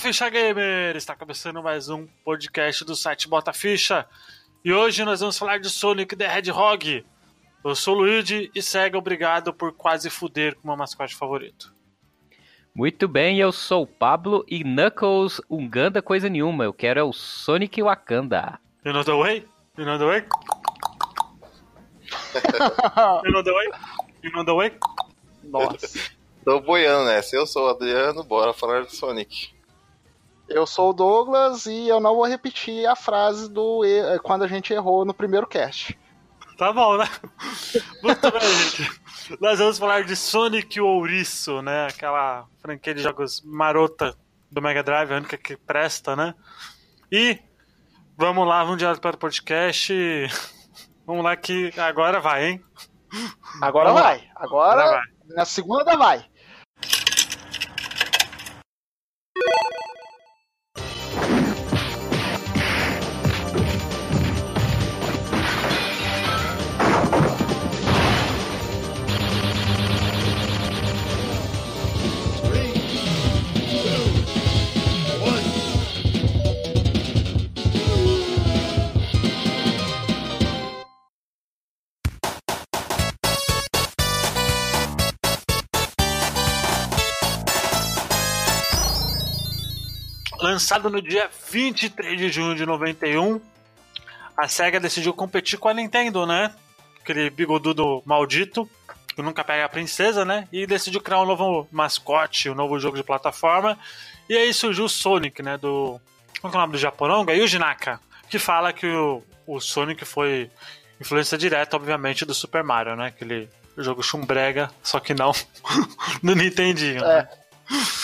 Bota Ficha Gamer! Está começando mais um podcast do site Bota Ficha. E hoje nós vamos falar de Sonic the Hedgehog. Eu sou o Luigi e segue obrigado por quase fuder com o meu mascote favorito. Muito bem, eu sou o Pablo e Knuckles, Uganda coisa nenhuma. Eu quero é o Sonic Wakanda. You know the way? You know the way? you know the way? You know the way? Nossa. Tô boiando nessa. Eu sou o Adriano, bora falar de Sonic. Eu sou o Douglas e eu não vou repetir a frase do e- quando a gente errou no primeiro cast. Tá bom, né? Muito bem, gente. Nós vamos falar de Sonic o Ouriço, né? Aquela franquia de jogos marota do Mega Drive, a única que presta, né? E vamos lá, vamos direto para o podcast. Vamos lá que agora vai, hein? Agora vai. Agora, Agora vai. na segunda vai. Lançado no dia 23 de junho de 91, a SEGA decidiu competir com a Nintendo, né? Aquele bigodudo maldito, que nunca pega a princesa, né? E decidiu criar um novo mascote, um novo jogo de plataforma. E aí surgiu o Sonic, né? Do. Como é o nome do Japoronga? Yuji Naka, que fala que o, o Sonic foi influência direta, obviamente, do Super Mario, né? Aquele jogo chumbrega, só que não no Nintendinho. né?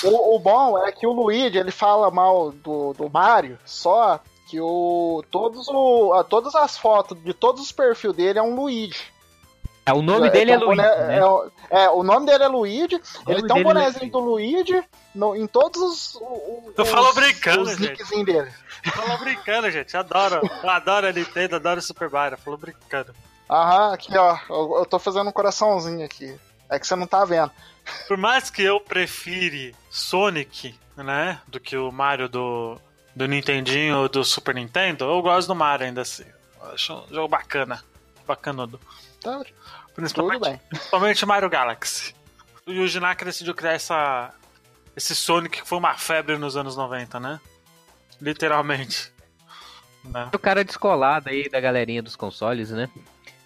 O, o bom é que o Luigi ele fala mal do, do Mario, só que o, todos o, a- todas as fotos de todos os perfis dele é um Luigi. É, o nome dele é um Luigi, né? é o- é, o nome dele é Luigi. Ele tem um é bonézinho do Luigi no- em todos os. os- falo brincando, os gente. dele. Falou brincando, gente. Adoro. Eu adoro a Nintendo, adoro o Super Mario. Falou brincando. Aham, aqui ó, eu, eu tô fazendo um coraçãozinho aqui. É que você não tá vendo. Por mais que eu prefire Sonic, né, do que o Mario do, do Nintendinho ou do Super Nintendo, eu gosto do Mario ainda assim. Eu acho um jogo bacana. Bacanudo. Tá, tudo Principalmente, bem. principalmente Mario Galaxy. O Yuji Naka decidiu criar essa, esse Sonic que foi uma febre nos anos 90, né? Literalmente. Né? O cara descolado aí da galerinha dos consoles, né?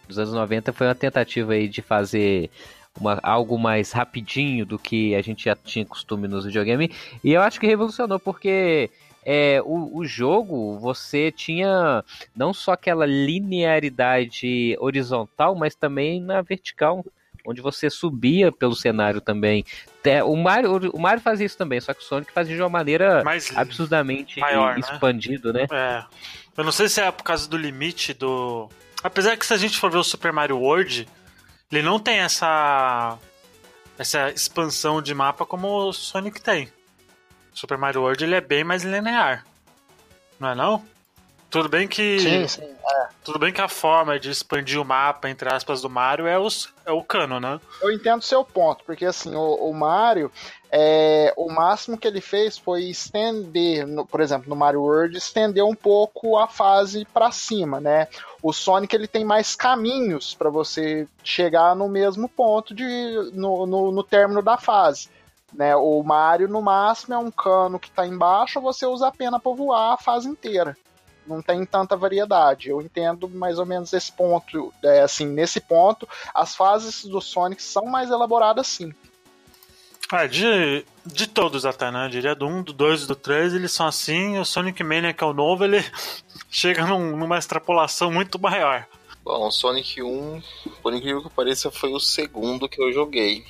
Dos anos 90 foi uma tentativa aí de fazer uma, algo mais rapidinho do que a gente já tinha costume nos videogames. E eu acho que revolucionou, porque é, o, o jogo você tinha não só aquela linearidade horizontal, mas também na vertical. Onde você subia pelo cenário também. Te- O Mario, o Mario fazia isso também, só que o Sonic fazia de uma maneira Mais absurdamente Maior, né? expandido, né? É. Eu não sei se é por causa do limite do. Apesar que se a gente for ver o Super Mario World, ele não tem essa. essa expansão de mapa como o Sonic tem. Super Mario World ele é bem mais linear. Não é não? Tudo bem que. Sim, sim. Tudo bem que a forma de expandir o mapa, entre aspas, do Mario é, os, é o cano, né? Eu entendo o seu ponto, porque assim, o, o Mario, é, o máximo que ele fez foi estender, no- por exemplo, no Mario World, estender um pouco a fase pra cima, né? O Sonic ele tem mais caminhos pra você chegar no mesmo ponto de no, no, no término da fase. Né, o Mario, no máximo, é um cano que tá embaixo, você usa a pena pra voar a fase inteira. Não tem tanta variedade. Eu entendo mais ou menos esse ponto. É, assim, nesse ponto, as fases do Sonic são mais elaboradas sim. Ah, de, de todos até, né? Eu diria do 1, do 2 e do 3, eles são assim. O Sonic Mania, que é o novo, ele chega num- numa extrapolação muito maior. Bom, o Sonic 1, por incrível que pareça, foi o segundo que eu joguei.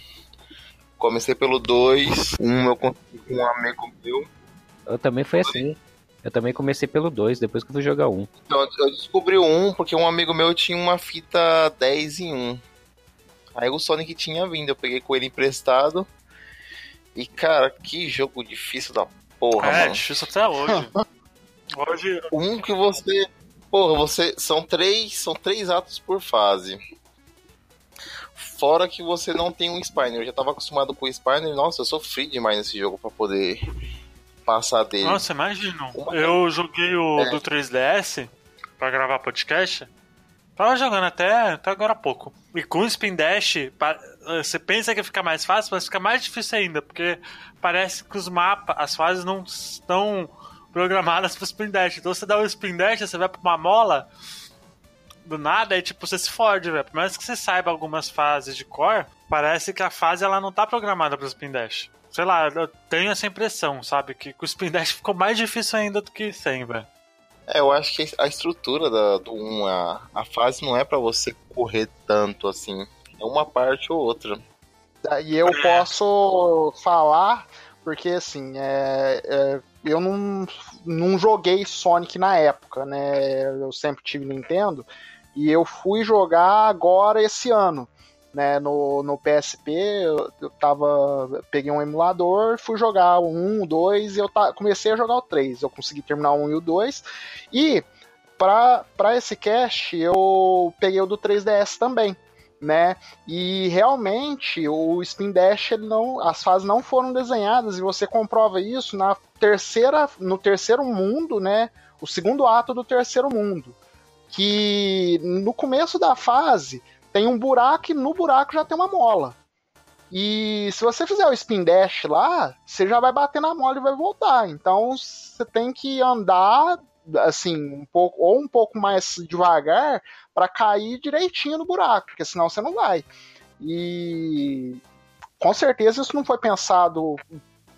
Comecei pelo 2, um eu consegui com um amigo meu. Eu também foi assim. Eu também comecei pelo 2, depois que eu fui jogar um. Então, eu descobri o 1 porque um amigo meu tinha uma fita 10 em 1. Aí o Sonic tinha vindo, eu peguei com ele emprestado. E cara, que jogo difícil da porra, é, mano. difícil até hoje. hoje, Um que você. Porra, você. São três. São três atos por fase. Fora que você não tem um Spiner. Eu já tava acostumado com o Spiner. Nossa, eu sofri demais nesse jogo pra poder passar dele. Nossa, imagina. Eu joguei o É. do 3DS pra gravar podcast. Tava jogando até, até agora há pouco. E com o Spin Dash, pa- você pensa que fica mais fácil, mas fica mais difícil ainda, porque parece que os mapas, as fases não estão programadas pro Spin Dash. Então você dá o Spin Dash, você vai pra uma mola do nada, e tipo, você se fode, velho. Por mais que você saiba algumas fases de core, parece que a fase ela não tá programada pro Spin Dash. Sei lá, eu tenho essa impressão, sabe? Que com o Spin Dash ficou mais difícil ainda do que sem, velho. É, eu acho que a estrutura da, do 1, a, a fase não é pra você correr tanto assim. É uma parte ou outra. E eu posso falar, porque assim, é, é, eu não, não joguei Sonic na época, né? Eu sempre tive Nintendo. E eu fui jogar agora esse ano. Né, no, no PSP, eu, eu tava. Peguei um emulador, fui jogar o 1, o 2 e eu ta, comecei a jogar o 3. Eu consegui terminar o 1 e o 2. E para esse cast eu peguei o do 3DS também né? E realmente o Spin Dash ele não, as fases não foram desenhadas e você comprova isso na terceira, no terceiro mundo, né? O segundo ato do terceiro mundo, que no começo da fase tem um buraco e no buraco já tem uma mola. E se você fizer o spin dash lá, você já vai bater na mola e vai voltar. Então você tem que andar assim, um pouco ou um pouco mais devagar para cair direitinho no buraco, porque senão você não vai. E com certeza isso não foi pensado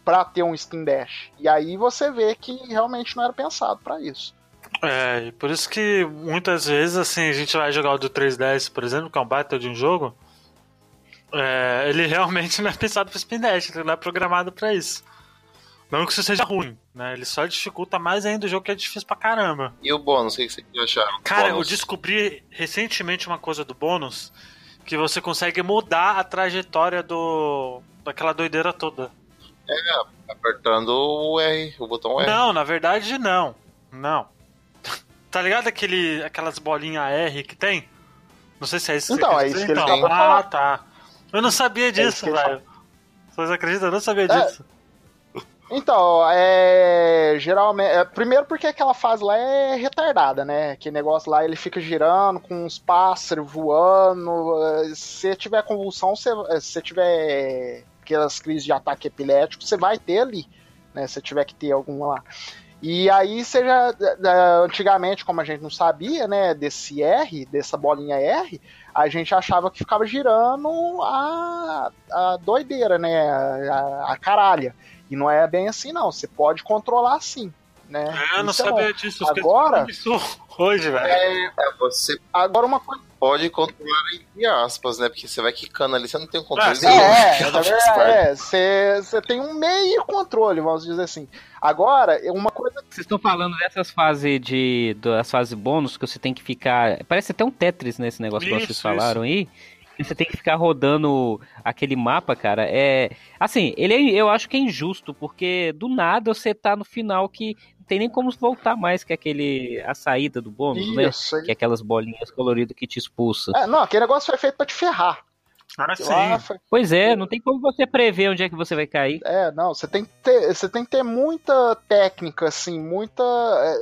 para ter um spin dash. E aí você vê que realmente não era pensado para isso. É, e por isso que muitas vezes assim a gente vai jogar o do 3DS, por exemplo, que é um baita de um jogo, é, ele realmente não é pensado para spin dash, ele não é programado para isso. Não que isso seja ruim, né? Ele só dificulta mais ainda o jogo que é difícil pra caramba. E o bônus, o que vocês acharam? Cara, bônus? eu descobri recentemente uma coisa do bônus que você consegue mudar a trajetória do daquela doideira toda. Apertando o R, o botão R. Não, na verdade não. Não. Tá ligado aquele aquelas bolinhas R que tem? Não sei se é isso. Então, você é isso que ele então, acabou de Ah, tá. Eu não sabia isso disso, que ele velho. Vocês acreditam? Eu não sabia É. disso. Então, é. Geralmente. é, primeiro porque aquela fase lá é retardada, né? Que negócio lá ele fica girando com uns pássaros voando. é, Se tiver convulsão, se você tiver aquelas crises de ataque epilético, você vai ter ali, né? Se tiver que ter alguma lá. E aí você já. é, Antigamente, como a gente não sabia, né, desse R, dessa bolinha R, a gente achava que ficava girando a, a doideira, né? A, a caralha. E não é bem assim, não. Você pode controlar sim. Né? É, eu não é sabia disso. Agora- hoje, velho. É, você Agora uma coisa. pode controlar entre aspas, né? Porque você vai quicando ali, você não tem um controle Ah. É, é, você você tem um meio controle, vamos dizer assim. Agora, uma coisa. Vocês estão falando dessas fases de. das fases bônus que você tem que ficar. Parece até um Tetris nesse negócio que Isso, vocês falaram aí. Que você tem que ficar rodando aquele mapa, cara. É. Assim, ele é, eu acho que é injusto, porque do nada você tá no final que tem nem como voltar mais que aquele. a saída do bônus, né? Isso. Que é aquelas bolinhas coloridas que te expulsa. É, não, aquele negócio foi feito pra te ferrar. Ah, sim. foi- Pois é, não tem como você prever onde é que você vai cair. É, não, você tem que ter, você tem que ter muita técnica, assim, muita,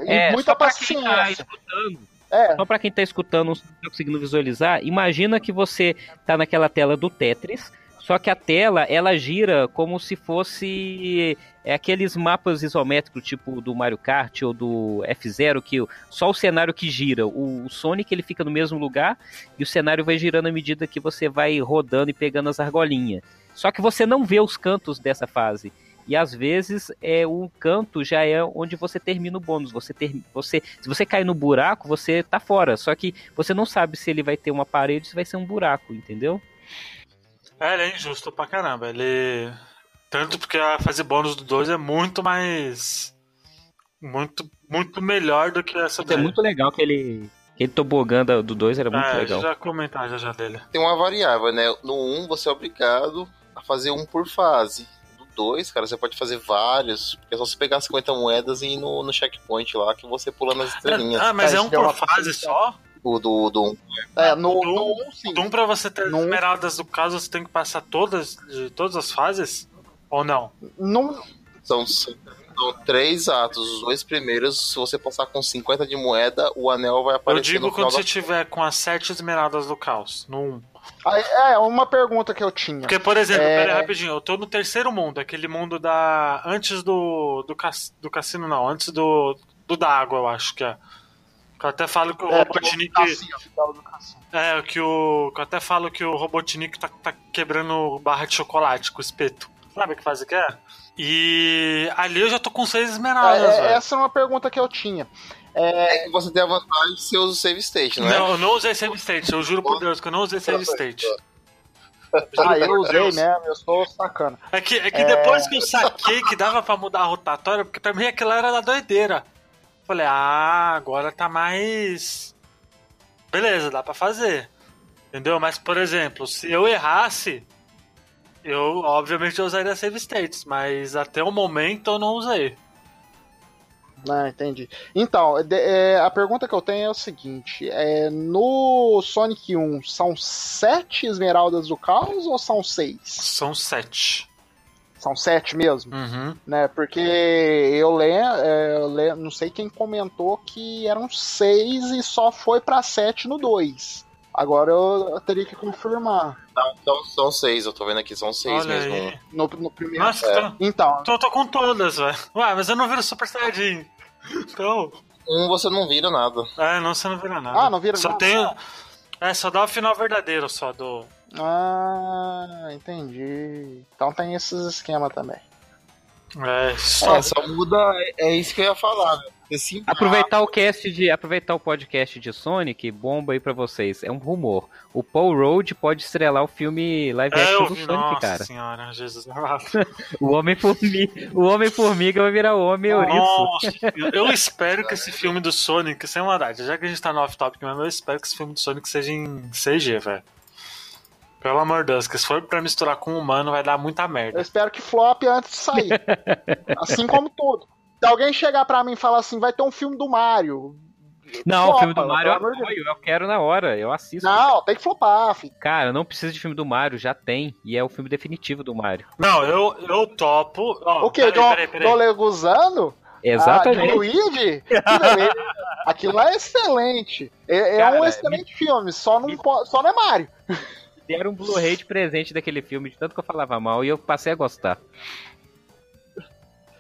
é, É, e muita só pra quem tá paciência. escutando. É, Só pra quem tá escutando, não tá conseguindo visualizar, imagina que você tá naquela tela do Tetris, só que a tela ela gira como se fosse é, aqueles mapas isométricos, tipo do Mario Kart ou do F0, que só o cenário que gira. O, o Sonic ele fica no mesmo lugar e o cenário vai girando à medida que você vai rodando e pegando as argolinhas. Só que você não vê os cantos dessa fase. E às vezes é o canto já é onde você termina o bônus. Você ter, você, se você cair no buraco, você tá fora. Só que você não sabe se ele vai ter uma parede, se vai ser um buraco, entendeu? É, ele é injusto pra caramba. Ele. Tanto porque a fase bônus do 2 é muito mais. Muito, muito melhor do que essa É daí. muito legal aquele aquele tobogã da- do 2 era muito é, legal. já comentar já já dele. Tem uma variável, né? No 1 você é obrigado a fazer um por fase. No 2, cara, você pode fazer vários. Porque é só você pegar 50 moedas e ir no, no checkpoint lá que você pula nas estrelinhas. Ah, mas É, é um deu por fase só? O do, do 1. é, no, Do- no um, sim. Um pra você ter Não. esmeraldas do caso, você tem que passar todas, de todas as fases? Ou não? Não, São 100 São três atos. Os dois primeiros, se você passar com 50 de moeda, o anel vai Eu aparecer digo no quando você tiver com as sete esmeraldas do caos, no 1. Aí, é, uma pergunta que eu tinha. Porque, por exemplo, É. pera rapidinho, eu tô no terceiro mundo, aquele mundo da. Antes do. do, cas- do cassino, não, antes do. do da água, eu acho que é. Que eu até falo que o É, é Robotnik. que é cassino. É, que o. Que eu até falo que o Robotnik tá, tá quebrando barra de chocolate com o espeto. Sabe que fase que é? E ali eu já tô com seis esmeraldas, É, é, essa é uma pergunta que eu tinha. É que você tem a vantagem de você usa o save state, né? Não, eu não usei save state, eu juro por Deus que eu não usei save state. Ah, eu usei mesmo, eu sou sacana. É que, é que depois que eu saquei que dava pra mudar a rotatória, porque pra mim aquilo era da doideira. Falei, ah, agora tá mais. Beleza, dá pra fazer. Entendeu? Mas, por exemplo, se eu errasse, eu obviamente eu usaria save states, mas até o momento eu não usei. Ah, entendi. Então, de- é, a pergunta que eu tenho é o seguinte: é, no Sonic 1, são sete esmeraldas do caos ou são seis? São sete. São sete mesmo, Uhum. né? Porque eu lembro, não sei quem comentou que eram seis e só foi pra sete no 2. Agora eu, eu teria que confirmar. Não, então são seis, eu tô vendo aqui, são seis Olha mesmo. No, no primeiro. Nossa, É. tô, Então, tô, tô com todas, velho. Ué, mas eu não viro Super Saiyajin. Então. Um você não vira nada. É, não, você não vira nada. Ah, não vira só nada? Tem, é, só dá o final verdadeiro só do. Ah, entendi. Então tem esses esquemas também. É, só. É, só muda. É, é isso que eu ia falar, né? Aproveitar o cast de. Aproveitar o podcast de Sonic, bomba aí pra vocês. É um rumor. O Paul Road pode estrelar o filme live É, action do vi, Sonic, nossa cara. senhora, Jesus. O Homem-Formiga. O Homem-Formiga vai virar o Homem Ouriço. Nossa, eu espero que esse filme do Sonic, sem maldade, já que a gente tá no off-topic mesmo, eu espero que esse filme do Sonic seja em CG, velho. Pelo amor de Deus, que se for pra misturar com o humano vai dar muita Eu merda. espero que flop antes de sair. assim como tudo. Se alguém chegar pra mim e falar assim, vai ter um filme do Mario. Não, Flopa, o filme do Mario eu apoio, eu quero na hora, eu assisto. Não, tem que flopar, filho. Cara, não precisa de filme do Mario, já tem. E é o filme definitivo do Mario. Não, eu, eu topo. Ó, o quê? peraí, Do, peraí, peraí. do Leguzano? Exatamente. Ah, Luigi? Aquilo lá é excelente. É, é Cara, um excelente filme, só não, po- só não é Mario. Deram um Blu-ray de presente daquele filme, de tanto que eu falava mal, e eu passei a gostar.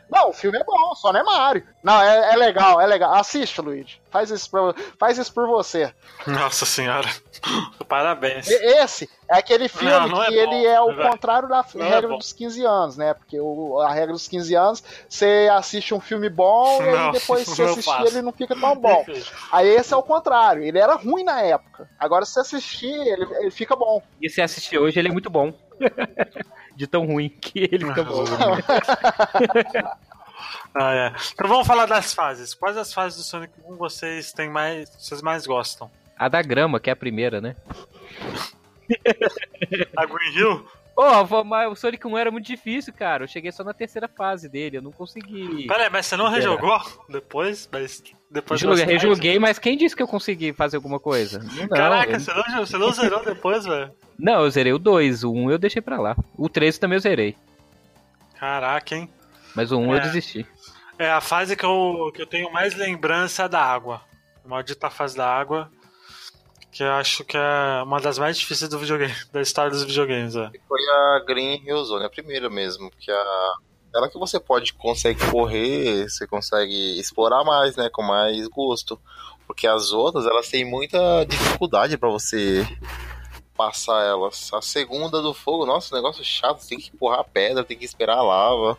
Não, o filme é bom, só não é Mario. Não, é, é legal, é legal. Assiste, Luigi. Faz isso, pra, faz isso por você. Nossa senhora. Parabéns. E- Esse é aquele filme Não, não é que bom, ele é o contrário da Não é regra bom. dos 15 anos, né? Porque o- a regra dos 15 anos, você assiste um filme bom e depois se você assistir ele não fica tão bom. Aí esse é o contrário, ele era ruim na época. Agora se você assistir, ele, ele fica bom. E se assistir hoje, ele é muito bom. de tão ruim que ele fica bom. Ah, é. Então vamos falar das fases. Quais as fases do Sonic 1 vocês têm mais. vocês mais gostam? A da grama, que é a primeira, né? A Green Hill? Mas o Sonic 1 era muito difícil, cara. Eu cheguei só na terceira fase dele, eu não consegui. Pera aí, mas você não rejogou depois? Mas depois Joguei, rejoguei, mas quem disse que eu consegui fazer alguma coisa? Não, Caraca, eu- você, não, você não zerou depois, velho? não, eu zerei o 2, o 1 eu deixei pra lá. O 3 também eu zerei, Caraca, hein? mas o 1 eu É. desisti. É a fase que eu, que eu tenho mais lembrança da água. A maldita fase da água. Que eu acho que é uma das mais difíceis do videogame, da história dos videogames, é. Foi a Green Hill Zone, a primeira mesmo, que a ela que você pode consegue correr, você consegue explorar mais, né, com mais gosto, porque as outras elas têm muita dificuldade pra você passar elas. A segunda do fogo, nossa, negócio chato, você tem que empurrar a pedra, tem que esperar a lava.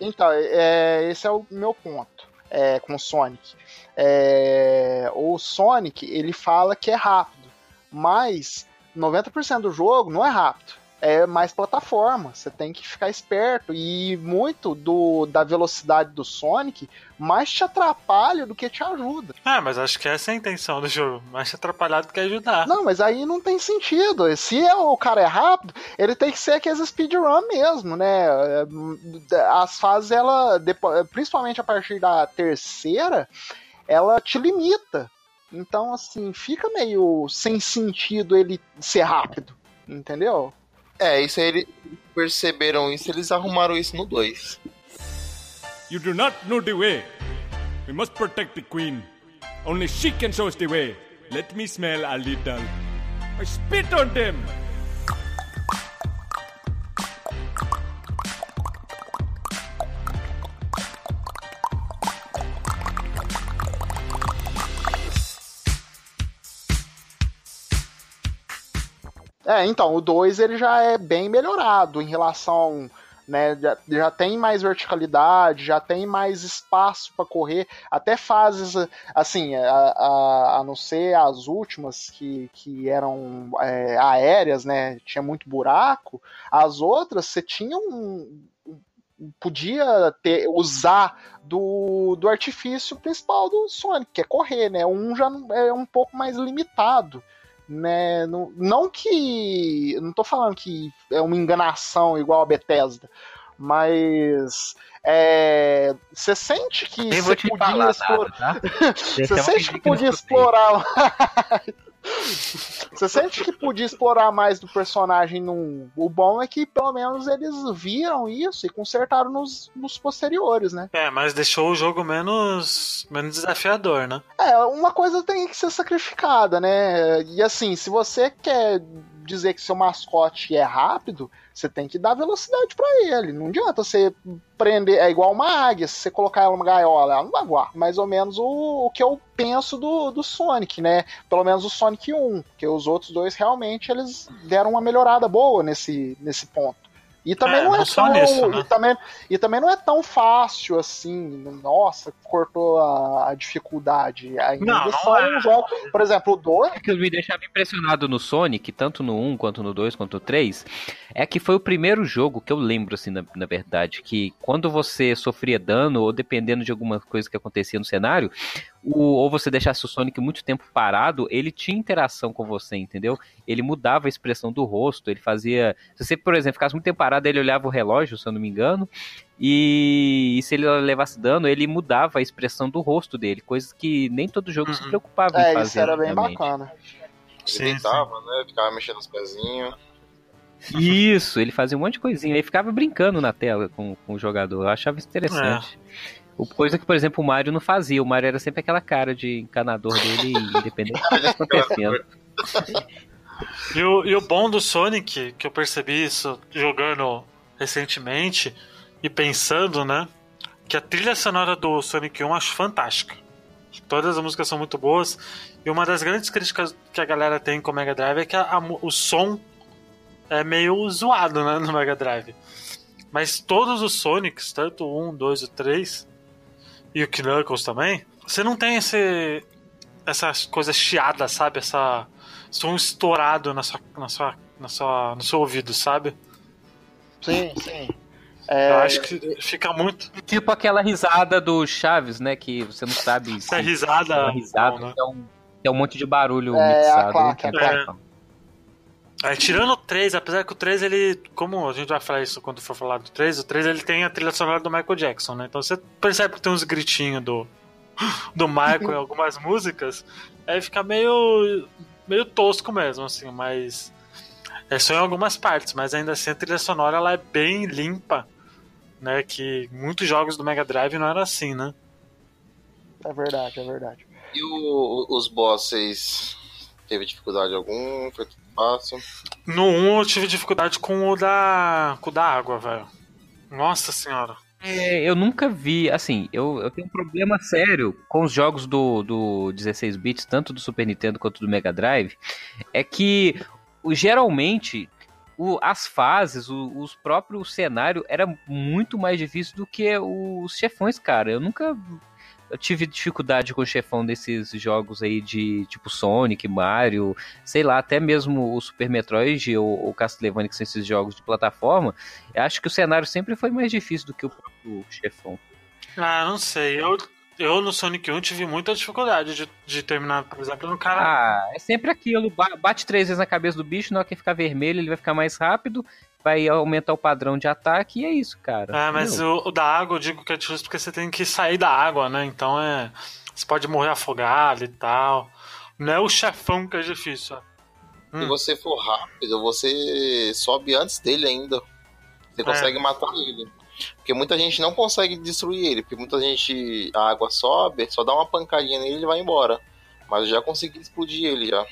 Então, é, esse é o meu ponto é, com o Sonic. É, o Sonic, ele fala que é rápido, mas 90% do jogo não é rápido. É mais plataforma, você tem que ficar esperto e muito do, da velocidade do Sonic mais te atrapalha do que te ajuda. Ah, mas acho que essa é a intenção do jogo. Mais atrapalhado do que ajudar. Não, mas aí não tem sentido. Se é- o cara é rápido, ele tem que ser aqueles speedrun mesmo, né? As fases, ela, principalmente a partir da terceira, ela te limita. Então, assim, fica meio sem sentido ele ser rápido, entendeu? É, isso aí eles perceberam isso, eles arrumaram isso no 2. You do not know the way. We must protect the queen. Only she can show us the way. Let me smell a little. I spit on them! É, então, o 2 ele já é bem melhorado em relação. Né, já, já tem mais verticalidade, já tem mais espaço para correr, até fases assim, a, a, a, não ser as últimas que, que eram é, aéreas, né, tinha muito buraco, as outras você tinha um, podia ter, usar do, do artifício principal do Sonic, que é correr, né? Um já é um pouco mais limitado né? Não, não que. Não tô falando que é uma enganação igual a Bethesda, mas é, você sente que você podia explorar. Tá? você sente que podia explorar. Você sente que podia explorar mais do personagem num. O bom é que pelo menos eles viram isso e consertaram nos, nos posteriores, né? É, mas deixou o jogo menos, menos desafiador, né? É, uma coisa tem que ser sacrificada, né? E assim, se você quer dizer que seu mascote é rápido, você tem que dar velocidade para ele. Não adianta você prender. É igual uma águia, se você colocar ela numa gaiola, ela não vai voar. Mais ou menos o, o que eu penso do, do Sonic, né? Pelo menos o Sonic 1, porque os outros dois realmente eles deram uma melhorada boa nesse, nesse ponto. E também é, não é tão. Nisso, né? e, também, e também não é tão fácil assim. Nossa, cortou a, a dificuldade. Ainda não, só é. um jogo. Por exemplo, o 2. O que me deixava impressionado no Sonic, tanto no 1 quanto no 2 quanto no 3, é que foi o primeiro jogo que eu lembro, assim, na, na verdade, que quando você sofria dano, ou dependendo de alguma coisa que acontecia no cenário, o, ou você deixasse o Sonic muito tempo parado, ele tinha interação com você, entendeu? Ele mudava a expressão do rosto, ele fazia. Se você, por exemplo, ficasse muito tempo parado, ele olhava o relógio, se eu não me engano, e, e se ele levasse dano, ele mudava a expressão do rosto dele, coisas que nem todo jogo uhum. se preocupava é, em fazer. Isso era bem bacana. Ele deitava, né? Ficava mexendo os pezinhos. Isso, ele fazia um monte de coisinha. Ele ficava brincando na tela com, com o jogador. Eu achava isso interessante. É. O coisa que, por exemplo, o Mario não fazia. O Mario era sempre aquela cara de encanador dele, independente do que estava acontecendo. E o, e o bom do Sonic, que eu percebi isso jogando recentemente e pensando, né? Que a trilha sonora do Sonic 1 eu acho fantástica. Todas as músicas são muito boas. E uma das grandes críticas que a galera tem com o Mega Drive é que a, a, o som é meio zoado né, no Mega Drive. Mas todos os Sonics, tanto o 1, 2 e 3, e o Knuckles também, você não tem esse essas coisas chiadas, sabe? Essa som estourado na sua, na sua, na sua, no seu ouvido, sabe? Sim, sim. É... Eu acho que fica muito. Tipo aquela risada do Chaves, né? Que você não sabe se. É risada. É risada não, né? é, um, é um monte de barulho é, mixado. A claque, a claque. É, tirando o 3, apesar que o 3 ele, como a gente vai falar isso quando for falar do 3, o 3 ele tem a trilha sonora do Michael Jackson, né? Então você percebe que tem uns gritinhos do do Michael em algumas músicas, aí fica meio meio tosco mesmo assim, mas é só em algumas partes, mas ainda assim a trilha sonora ela é bem limpa, né? Que muitos jogos do Mega Drive não era assim, né? É verdade, é verdade. E o, os bosses teve dificuldade algum? Foi No 1 eu tive dificuldade com o da. com o da água, velho. Nossa senhora. É, eu nunca vi, assim, eu, eu tenho um problema sério com os jogos do, do 16 bits, tanto do Super Nintendo quanto do Mega Drive, é que geralmente o, as fases, o, os próprios cenários era muito mais difícil do que os chefões, cara. Eu nunca eu tive dificuldade com o chefão desses jogos aí de tipo Sonic, Mario, sei lá, até mesmo o Super Metroid ou o Castlevania, que são esses jogos de plataforma. Eu acho que o cenário sempre foi mais difícil do que o próprio chefão. Ah, não sei. Eu, eu no Sonic 1 tive muita dificuldade de, de terminar, por exemplo, no cara. Ah, é sempre aquilo. Bate três vezes na cabeça do bicho, na hora que ficar vermelho, ele vai ficar mais rápido vai aumentar o padrão de ataque e é isso, cara. É, mas o, o, da água eu digo que é difícil porque você tem que sair da água, né? Então é. Você pode morrer afogado e tal. Não é o chefão que é difícil. Hum. Se você for rápido, você sobe antes dele ainda. Você consegue matar ele. Porque muita gente não consegue destruir ele, porque muita gente. A água sobe, só dá uma pancadinha nele e ele vai embora. Mas eu já consegui explodir ele já.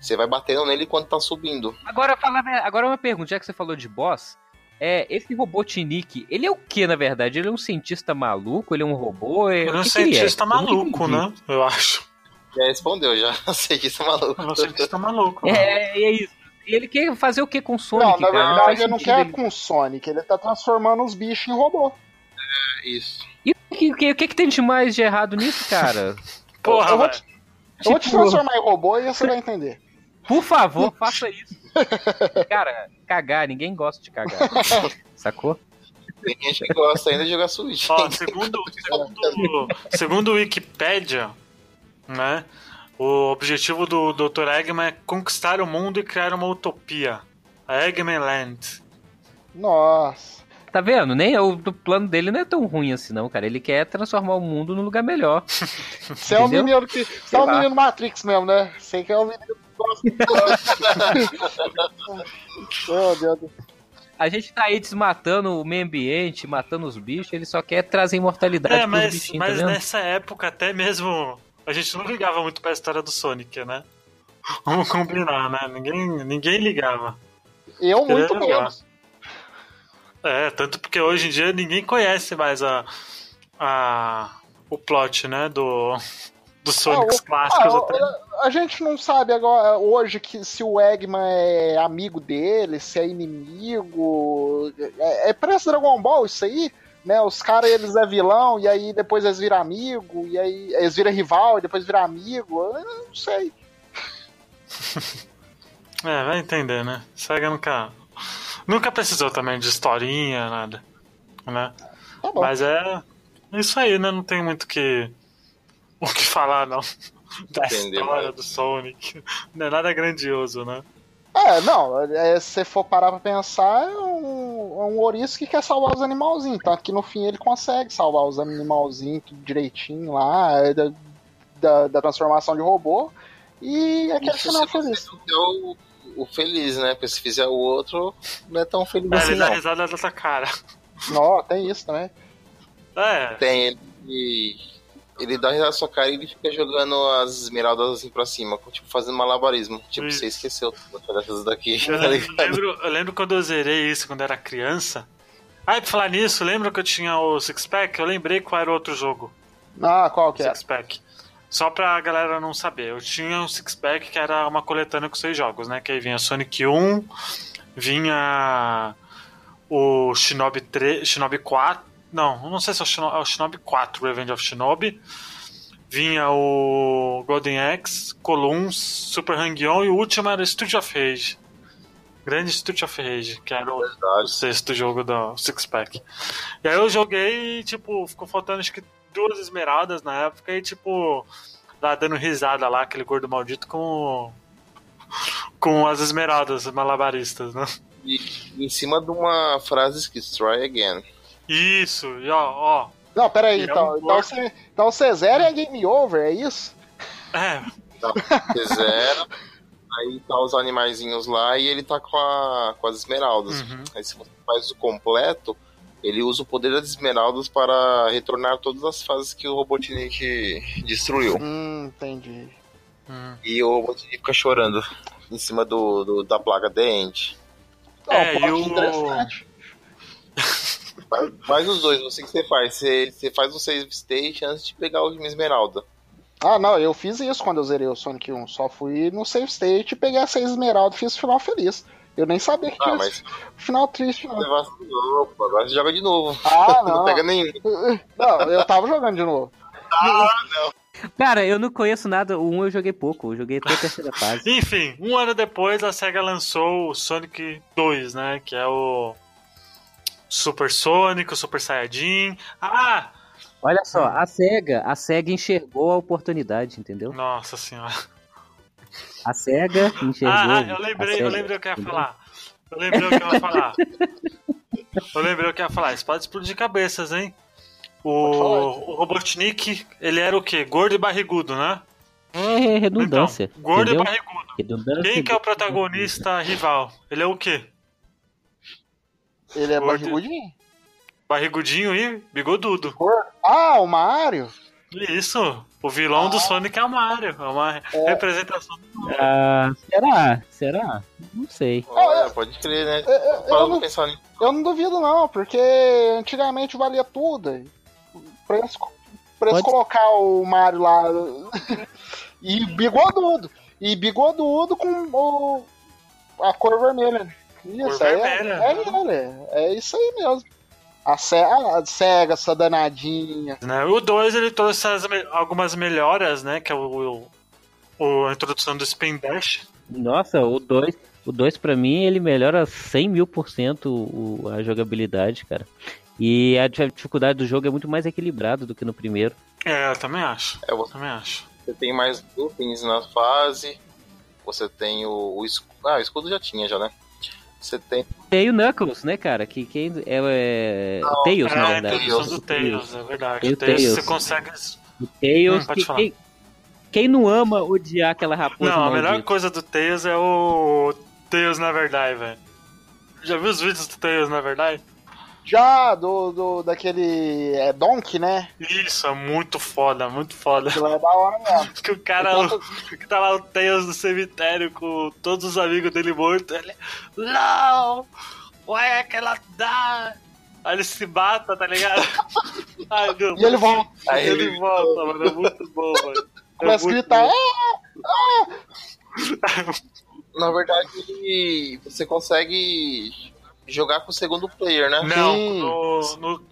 Você vai batendo nele quando tá subindo. Agora, fala, agora uma pergunta, já que você falou de boss. É, esse Robotnik, ele é o que, na verdade? Ele é um cientista maluco? Ele é um robô? É, Ele é um ele cientista Eu nunca maluco, né? Eu acho. Já respondeu, já. Cientista maluco. Ele é um cientista maluco. né? É, é isso. E ele quer fazer o que com o Sonic, não, na cara? verdade faz ele não quer ele- com o Sonic, ele tá transformando os bichos em robô. Isso. E o que, que, que que tem de mais de errado nisso, cara? Porra, eu vou velho. te, eu vou te Tipo- transformar em robô e você vai entender. Por favor, faça isso. Cara, cagar, ninguém gosta de cagar. Sacou? Tem gente que gosta ainda de jogar Switch. Ó, segundo, segundo, segundo o Wikipedia, né? O objetivo do Dr. Eggman é conquistar o mundo e criar uma utopia. A Eggman Land. Nossa. Tá vendo? Nem o do plano dele não é tão ruim assim, não, cara. Ele quer transformar o mundo num lugar melhor. Você é um menino que. Você é um menino Matrix mesmo, né? Você que é um menino Deus do A gente tá aí desmatando o meio ambiente, matando os bichos, ele só quer trazer imortalidade É, pros mas, bichinhos, mas tá nessa época até mesmo a gente não ligava muito pra história do Sonic, né? Vamos combinar, né? Ninguém, ninguém ligava. Eu muito jogar. menos. É, tanto porque hoje em dia ninguém conhece mais a, a o plot, né, do dos Sonics Ah, o- clássicos ah, até. A- gente não sabe agora hoje que se o Eggman é amigo dele, se é inimigo. É, é parece Dragon Ball isso aí, né? Os caras eles é vilão e aí depois eles viram amigo e aí eles viram rival e depois viram amigo. Eu não sei. É, vai entender, né? Sega nunca nunca precisou também de historinha, nada, né? Tá. Mas é isso aí, né? Não tem muito que o que falar não. Da história do Sonic. Não é nada grandioso, né? É, não, é, se você for parar pra pensar, é um, é um ouriço que quer salvar os animalzinhos. Tanto que no fim ele consegue salvar os animalzinhos tudo direitinho lá, é, da, da, da transformação de robô. E aquele Isso final se feliz. é o, o feliz, né? Porque se fizer o outro, não é tão feliz É, assim, ele dá não. risada da tua cara. Não, tem isso também. É, Tem ele. Ele dá risada na sua cara e ele fica jogando as esmeraldas assim pra cima, tipo fazendo malabarismo. Tipo, Isso. você esqueceu dessas daqui, eu tá lembro, eu lembro quando eu zerei isso quando era criança. Ah, e pra falar nisso, lembra que eu tinha o Six Pack? Eu lembrei qual era o outro jogo. Ah, qual que é? Six Pack. Só pra galera não saber, eu tinha um Six Pack que era uma coletânea com seis jogos, né? Que aí vinha Sonic 1, vinha o Shinobi 3, Shinobi 4. Não, não sei se é o Shinobi, é o Shinobi 4, Revenge of Shinobi. Vinha o Golden Axe, Columns, Super Hang-On e o último era Street of Rage. Grande Street of Rage, que era o o sexto jogo do Six Pack. E aí eu joguei e, tipo, ficou faltando acho que duas esmeraldas na época e, tipo, lá dando risada lá, aquele gordo maldito com. com as esmeraldas malabaristas, né? E em cima de uma frase escrita Try Again. Isso, e ó, ó. Não, peraí, É então. um então, você, então você zera e é game over, é isso? É, Você zera, aí tá os animaizinhos lá e ele tá com, a, com as esmeraldas. Uhum. Aí se você faz o completo, ele usa o poder das esmeraldas para retornar todas as fases que o Robotnik destruiu. Hum, entendi. hum. E o Robotnik fica chorando em cima do, do- da placa. Não, É, plot e o- interessante. Faz, faz os dois, não sei o que você faz. Você, você faz o save state antes de pegar a última esmeralda. Ah, não, eu fiz isso quando eu zerei o Sonic 1. Só fui no save state, peguei a 6 esmeralda e fiz o final feliz. Eu nem sabia que Ah, tinha mas esse final triste, não. você vacilou, pô, agora você joga de novo. Ah, Não não. pega nenhum. Não, eu tava jogando de novo. Cara, eu não conheço nada. O 1 eu joguei pouco, eu joguei até a terceira fase. Enfim, um ano depois a SEGA lançou o Sonic 2, né? Que é o Super Sonic, o Super Saiyajin. Ah! Olha só, a SEGA, a SEGA enxergou a oportunidade, entendeu? Nossa senhora. A SEGA enxergou. Ah, ah, eu lembrei, eu lembrei o que eu ia falar. Eu lembrei o que eu ia falar. Eu lembrei o que eu ia falar. Isso pode explodir cabeças, hein? O, o Robotnik, ele era o quê? Gordo e barrigudo, né? É redundância. Então, gordo entendeu? e barrigudo. Redundância Quem que é o protagonista rival? Ele é o quê? Ele é Gordo. barrigudinho? Barrigudinho e bigodudo. Ah, o Mario? Isso. O vilão do Sonic é o Mario. É uma representação do Ah, será? Será? Não sei. Olha, pode crer, né? Eu, eu- eu não, eu não duvido, não, porque antigamente valia tudo. Pra eles, pra eles colocar o Mario lá. e bigodudo. E bigodudo com o, a cor vermelha. Isso, é, é ele. É isso aí mesmo. A, ce, a cega, essa danadinha. né? O 2 ele trouxe algumas melhoras, né? Que é o, o- o- a introdução do Spin Dash. Nossa, o 2, o 2 pra mim, ele melhora 100 mil por cento a jogabilidade, cara. E a dificuldade do jogo é muito mais equilibrado do que no primeiro. É, eu também acho. É, você Também acho. Você tem mais loopings na fase. Você tem o, o escudo. Ah, o escudo já tinha, já, né? Você tem. Tem o Knuckles, né, cara? Que quem é, é o Tails, na é, a verdade. introdução do O Tails, é verdade. Tem o Tails, Tails. você consegue. O Tails, Hum, pode que, falar. quem, quem não ama odiar aquela raposa Não, a maldita? melhor coisa do Tails é o Tails na verdade, velho. Já viu os vídeos do Tails na verdade? Já do, do daquele. É Donkey, né? Isso, é muito foda, muito foda. Aquilo é da hora mesmo. Que o cara, que tá lá o Tails no cemitério com todos os amigos dele mortos. Ele, não! Ué, que ela dá! Aí ele se mata, tá ligado? Ai, meu E ele volta. Aí ele, ele- volta, mano. É muito bom, mano. É Começa a gritar. bom. "É!" Na verdade, você consegue jogar com o segundo player, né? Não, no, no-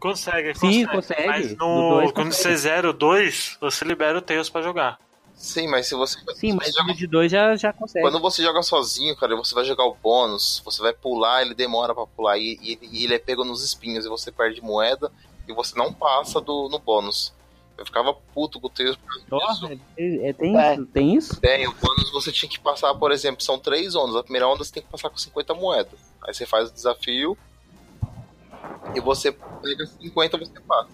consegue, Sim, consegue. consegue. Mas No no, dois quando consegue. você zera o 2, você libera o Tails pra jogar. Sim, mas se você. Sim, mas joga- o de dois já, já consegue. Quando você joga sozinho, cara, você vai jogar o bônus, você vai pular, ele demora pra pular, e, e- e ele é pego nos espinhos, e você perde moeda, e você não passa do, no bônus. Eu ficava puto com o por causa disso. Ó, é- é- tem, É. isso? tem isso? Tem, o bônus você tinha que passar, por exemplo, são três ondas. A primeira onda você tem que passar com 50 moedas. Aí você faz o desafio e você pega 50 você passa.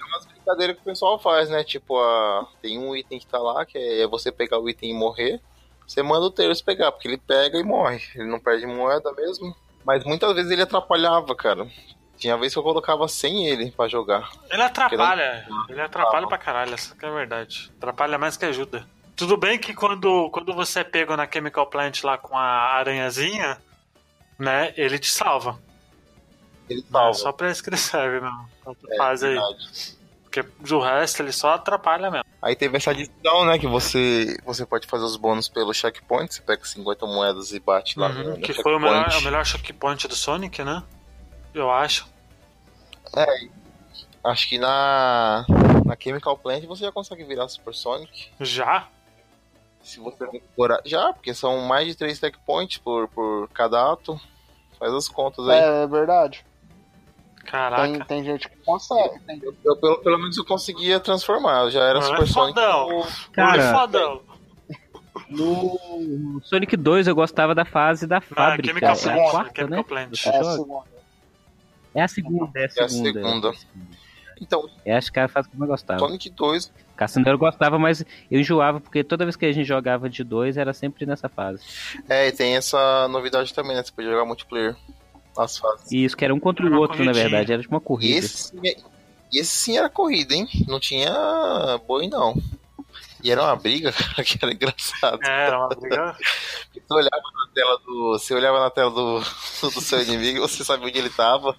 É umas brincadeiras que o pessoal faz, né? Tipo, a... tem um item que tá lá, que é você pegar o item e morrer. Você manda o Tails pegar, porque ele pega e morre. Ele não perde moeda mesmo. Mas muitas vezes ele atrapalhava, cara. Tinha vez que eu colocava sem ele pra jogar. Ele atrapalha, ele atrapalha pra caralho, essa que é a verdade. Atrapalha mais que ajuda. Tudo bem que quando, quando você é pego na Chemical Plant lá com a aranhazinha, né, ele te salva. Ele É salva. só pra isso que ele serve mesmo. Outra É, fase aí. Porque do resto ele só atrapalha mesmo. Aí teve essa adição, né? Que você, você pode fazer os bônus pelo checkpoint. Você pega 50 moedas e bate lá no, Uhum, no que foi o melhor, o melhor checkpoint do Sonic, né? Eu acho. Acho que na, na Chemical Plant você já consegue virar Super Sonic. Já? Se você decorar. Já, porque são mais de 3 checkpoints por, por cada ato. Faz as contas aí. É, é verdade. Tem, Caraca. tem gente que consegue. Tem- Eu, pelo, pelo menos eu conseguia transformar. Eu já era Não, é Super Sonic. fodão. no- Cara, Foi fodão. No Sonic 2 eu gostava da fase da fábrica. Chemical é Plant. a na quarta, Chemical né? Plant. É a segunda. É a segunda, é a É a segunda. segunda. Então, É, acho que a fase que eu mais gostava. Sonic 2. Cassandra eu gostava, mas eu enjoava, porque toda vez que a gente jogava de dois era sempre nessa fase. É, e tem essa novidade também, né? Você pode jogar multiplayer nas fases. E isso que era um contra Era o outro, na corridinha. verdade, era tipo uma E corrida. esse, sim é- e esse sim era corrida, hein? Não tinha boi, não. E era uma briga, cara, que era engraçado. É, era uma briga. Você olhava na tela do. Você olhava na tela do, do seu inimigo, você sabia onde ele tava.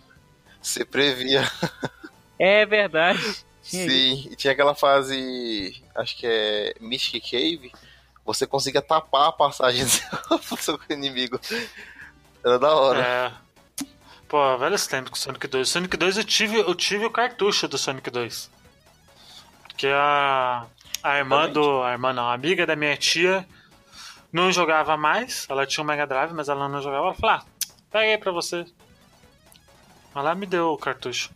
Você previa. É verdade. Tinha Sim, e tinha aquela fase. Acho que é Mystic Cave. Você conseguia tapar a passagem do seu inimigo. Era da hora. É. Pô, velhos tempos com Sonic 2. Sonic 2 eu tive, eu tive o cartucho do Sonic 2. Porque a, a irmã do. A irmã não, a amiga da minha tia não jogava mais. Ela tinha um Mega Drive, mas ela não jogava. Ela falou: ah, pega aí pra você. Ela me deu o cartucho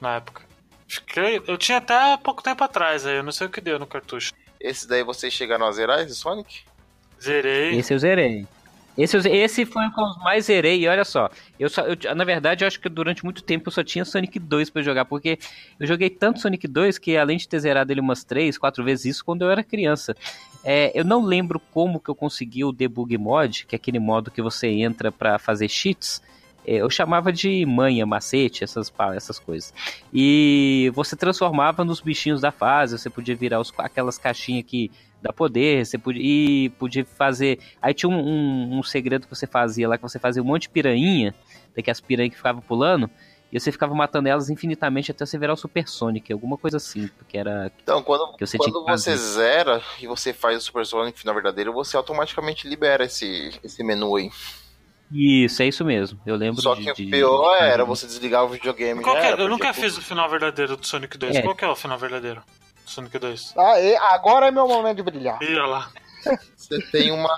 na época. Fiquei, eu tinha até pouco tempo atrás aí, eu não sei o que deu no cartucho. Esse daí vocês chegaram a zerar esse Sonic? Zerei. Esse eu zerei. Esse, esse foi o que eu mais zerei, e olha só, eu só, eu- na verdade eu acho que durante muito tempo eu só tinha Sonic 2 pra jogar, porque eu joguei tanto Sonic 2 que além de ter zerado ele umas 3, 4 vezes isso quando eu era criança. É, eu não lembro como que eu consegui o Debug Mod, que é aquele modo que você entra pra fazer cheats, eu chamava de manha, macete, essas, essas coisas. E você transformava nos bichinhos da fase, você podia virar os- aquelas caixinhas que dá poder, você podia, e podia fazer. Aí tinha um, um- um segredo que você fazia lá, que você fazia um monte de piranha, daquelas piranhas que ficavam pulando, e você ficava matando elas infinitamente até você virar o Super Sonic, alguma coisa assim, porque era. Então, quando, você quando você zera e você faz o Super Sonic final verdadeiro, você automaticamente libera esse, esse menu aí. Isso, é isso mesmo. Eu lembro Só que de- o pior de- era você desligar o videogame. Qual que é? era, Eu nunca tudo- fiz o final verdadeiro do Sonic 2. É. Qual que é o final verdadeiro do Sonic 2? Ah, e agora é meu momento de brilhar. Ih, olha lá. Você tem uma.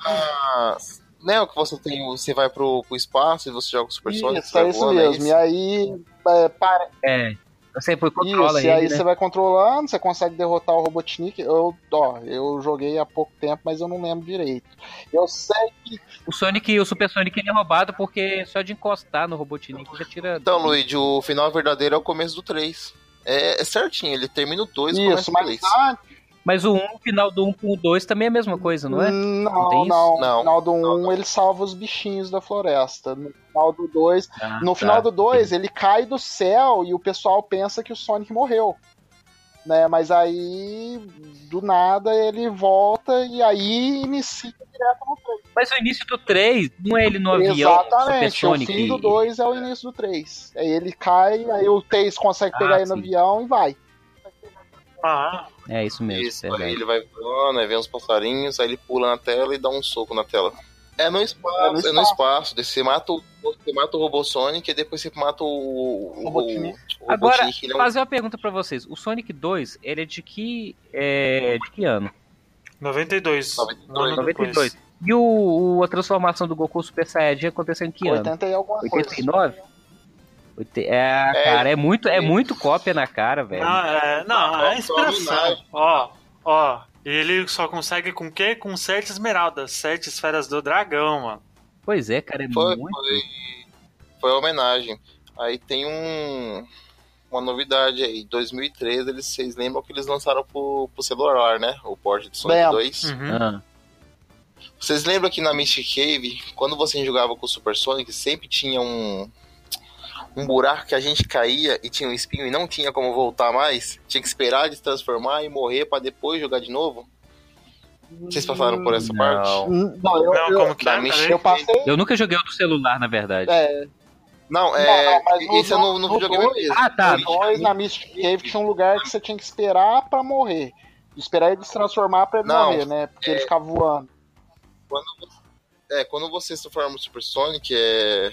Né, o que você tem, você vai pro, pro espaço e você joga o Super Sonic. Isso, você é isso mesmo. E aí, é, para... É. Você foi controla isso, e aí ele, né? você vai controlando, você consegue derrotar o Robotnik. Eu, ó, eu joguei há pouco tempo, mas eu não lembro direito. Eu sei que O Sonic, o Super Sonic ele é roubado porque só de encostar no Robotnik já tira. Então, Luigi, o final verdadeiro é o começo do 3. É, é certinho, ele termina o 2 e começa o mas 3. antes, Mas o 1, o final do 1 com o 2 também é a mesma coisa, não é? Não, tem não, isso? No Não. final do 1 Não, não. ele salva os bichinhos da floresta. No final do 2, Ah, no tá. final do 2 ele cai do céu e o pessoal pensa que o Sonic morreu. Né, mas aí do nada ele volta e aí inicia direto no 3. Mas o início do 3 não é ele no avião Exatamente, o fim do 2 é o início do 3. Aí ele cai, aí o 3 consegue Ah, pegar ele no sim. avião e vai. Ah, É isso mesmo, Isso, aí ele vai voando, aí vem uns passarinhos, aí ele pula na tela e dá um soco na tela. É no espaço, É é no no espaço. espaço. Daí Você mata o, você mata o Robô Sonic e depois você mata o. o Robotnik. o Agora, Robotnik, é um- fazer uma pergunta pra vocês. O Sonic 2, ele é de que. É, de que ano? 92. 92. um ano 92. depois. E o, o- a transformação do Goku Super Saiyajin aconteceu em que ano? 80 e alguma coisa. 89? É, É. cara, é muito, é muito cópia na cara, velho. Não, é, não, é inspiração. Ó, ó. Ele só consegue com o quê? Com sete esmeraldas, sete esferas do dragão, mano. Pois é, cara, é Foi, muito. foi, foi homenagem. Aí tem um, uma novidade aí. Em 2013, eles, vocês lembram que eles lançaram pro, pro celular, né? O port de Sonic Lembro. 2. Uhum. Ah, Vocês lembram que na Mystic Cave, quando você jogava com o Super Sonic, sempre tinha um, um buraco que a gente caía e tinha um espinho e não tinha como voltar mais? Tinha que esperar de se transformar e morrer pra depois jogar de novo? Vocês passaram por essa Não. parte? Não, eu, Não, eu, como que é? Eu passei. eu nunca joguei o do celular, na verdade. É, Não, Não, é. não, é no, no no videogame dois- mesmo. Ah, tá. dois, na Mystic Cave tinha um lugar que você tinha que esperar pra morrer. Esperar ele se transformar pra ele Não, morrer, né? Porque ele ficava voando. Quando você, é, quando você se transforma no Super Sonic, é,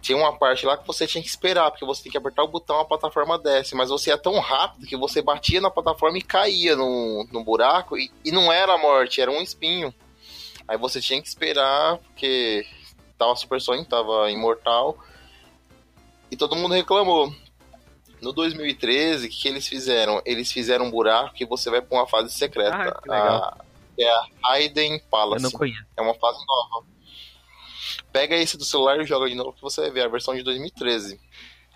tinha uma parte lá que você tinha que esperar, porque você tem que apertar o botão, a plataforma desce. Mas você é tão rápido que você batia na plataforma e caía no, no buraco, e, e não era a morte, era um espinho. Aí você tinha que esperar, porque tava Super Sonic, tava imortal. E todo mundo reclamou. No 2013, o que, que eles fizeram? Eles fizeram um buraco que você vai pra uma fase secreta. Ah, que legal. A- é a Hayden Eu Palace. não conheço. É uma fase nova. Pega esse do celular e joga de novo que você vai ver a versão de 2013.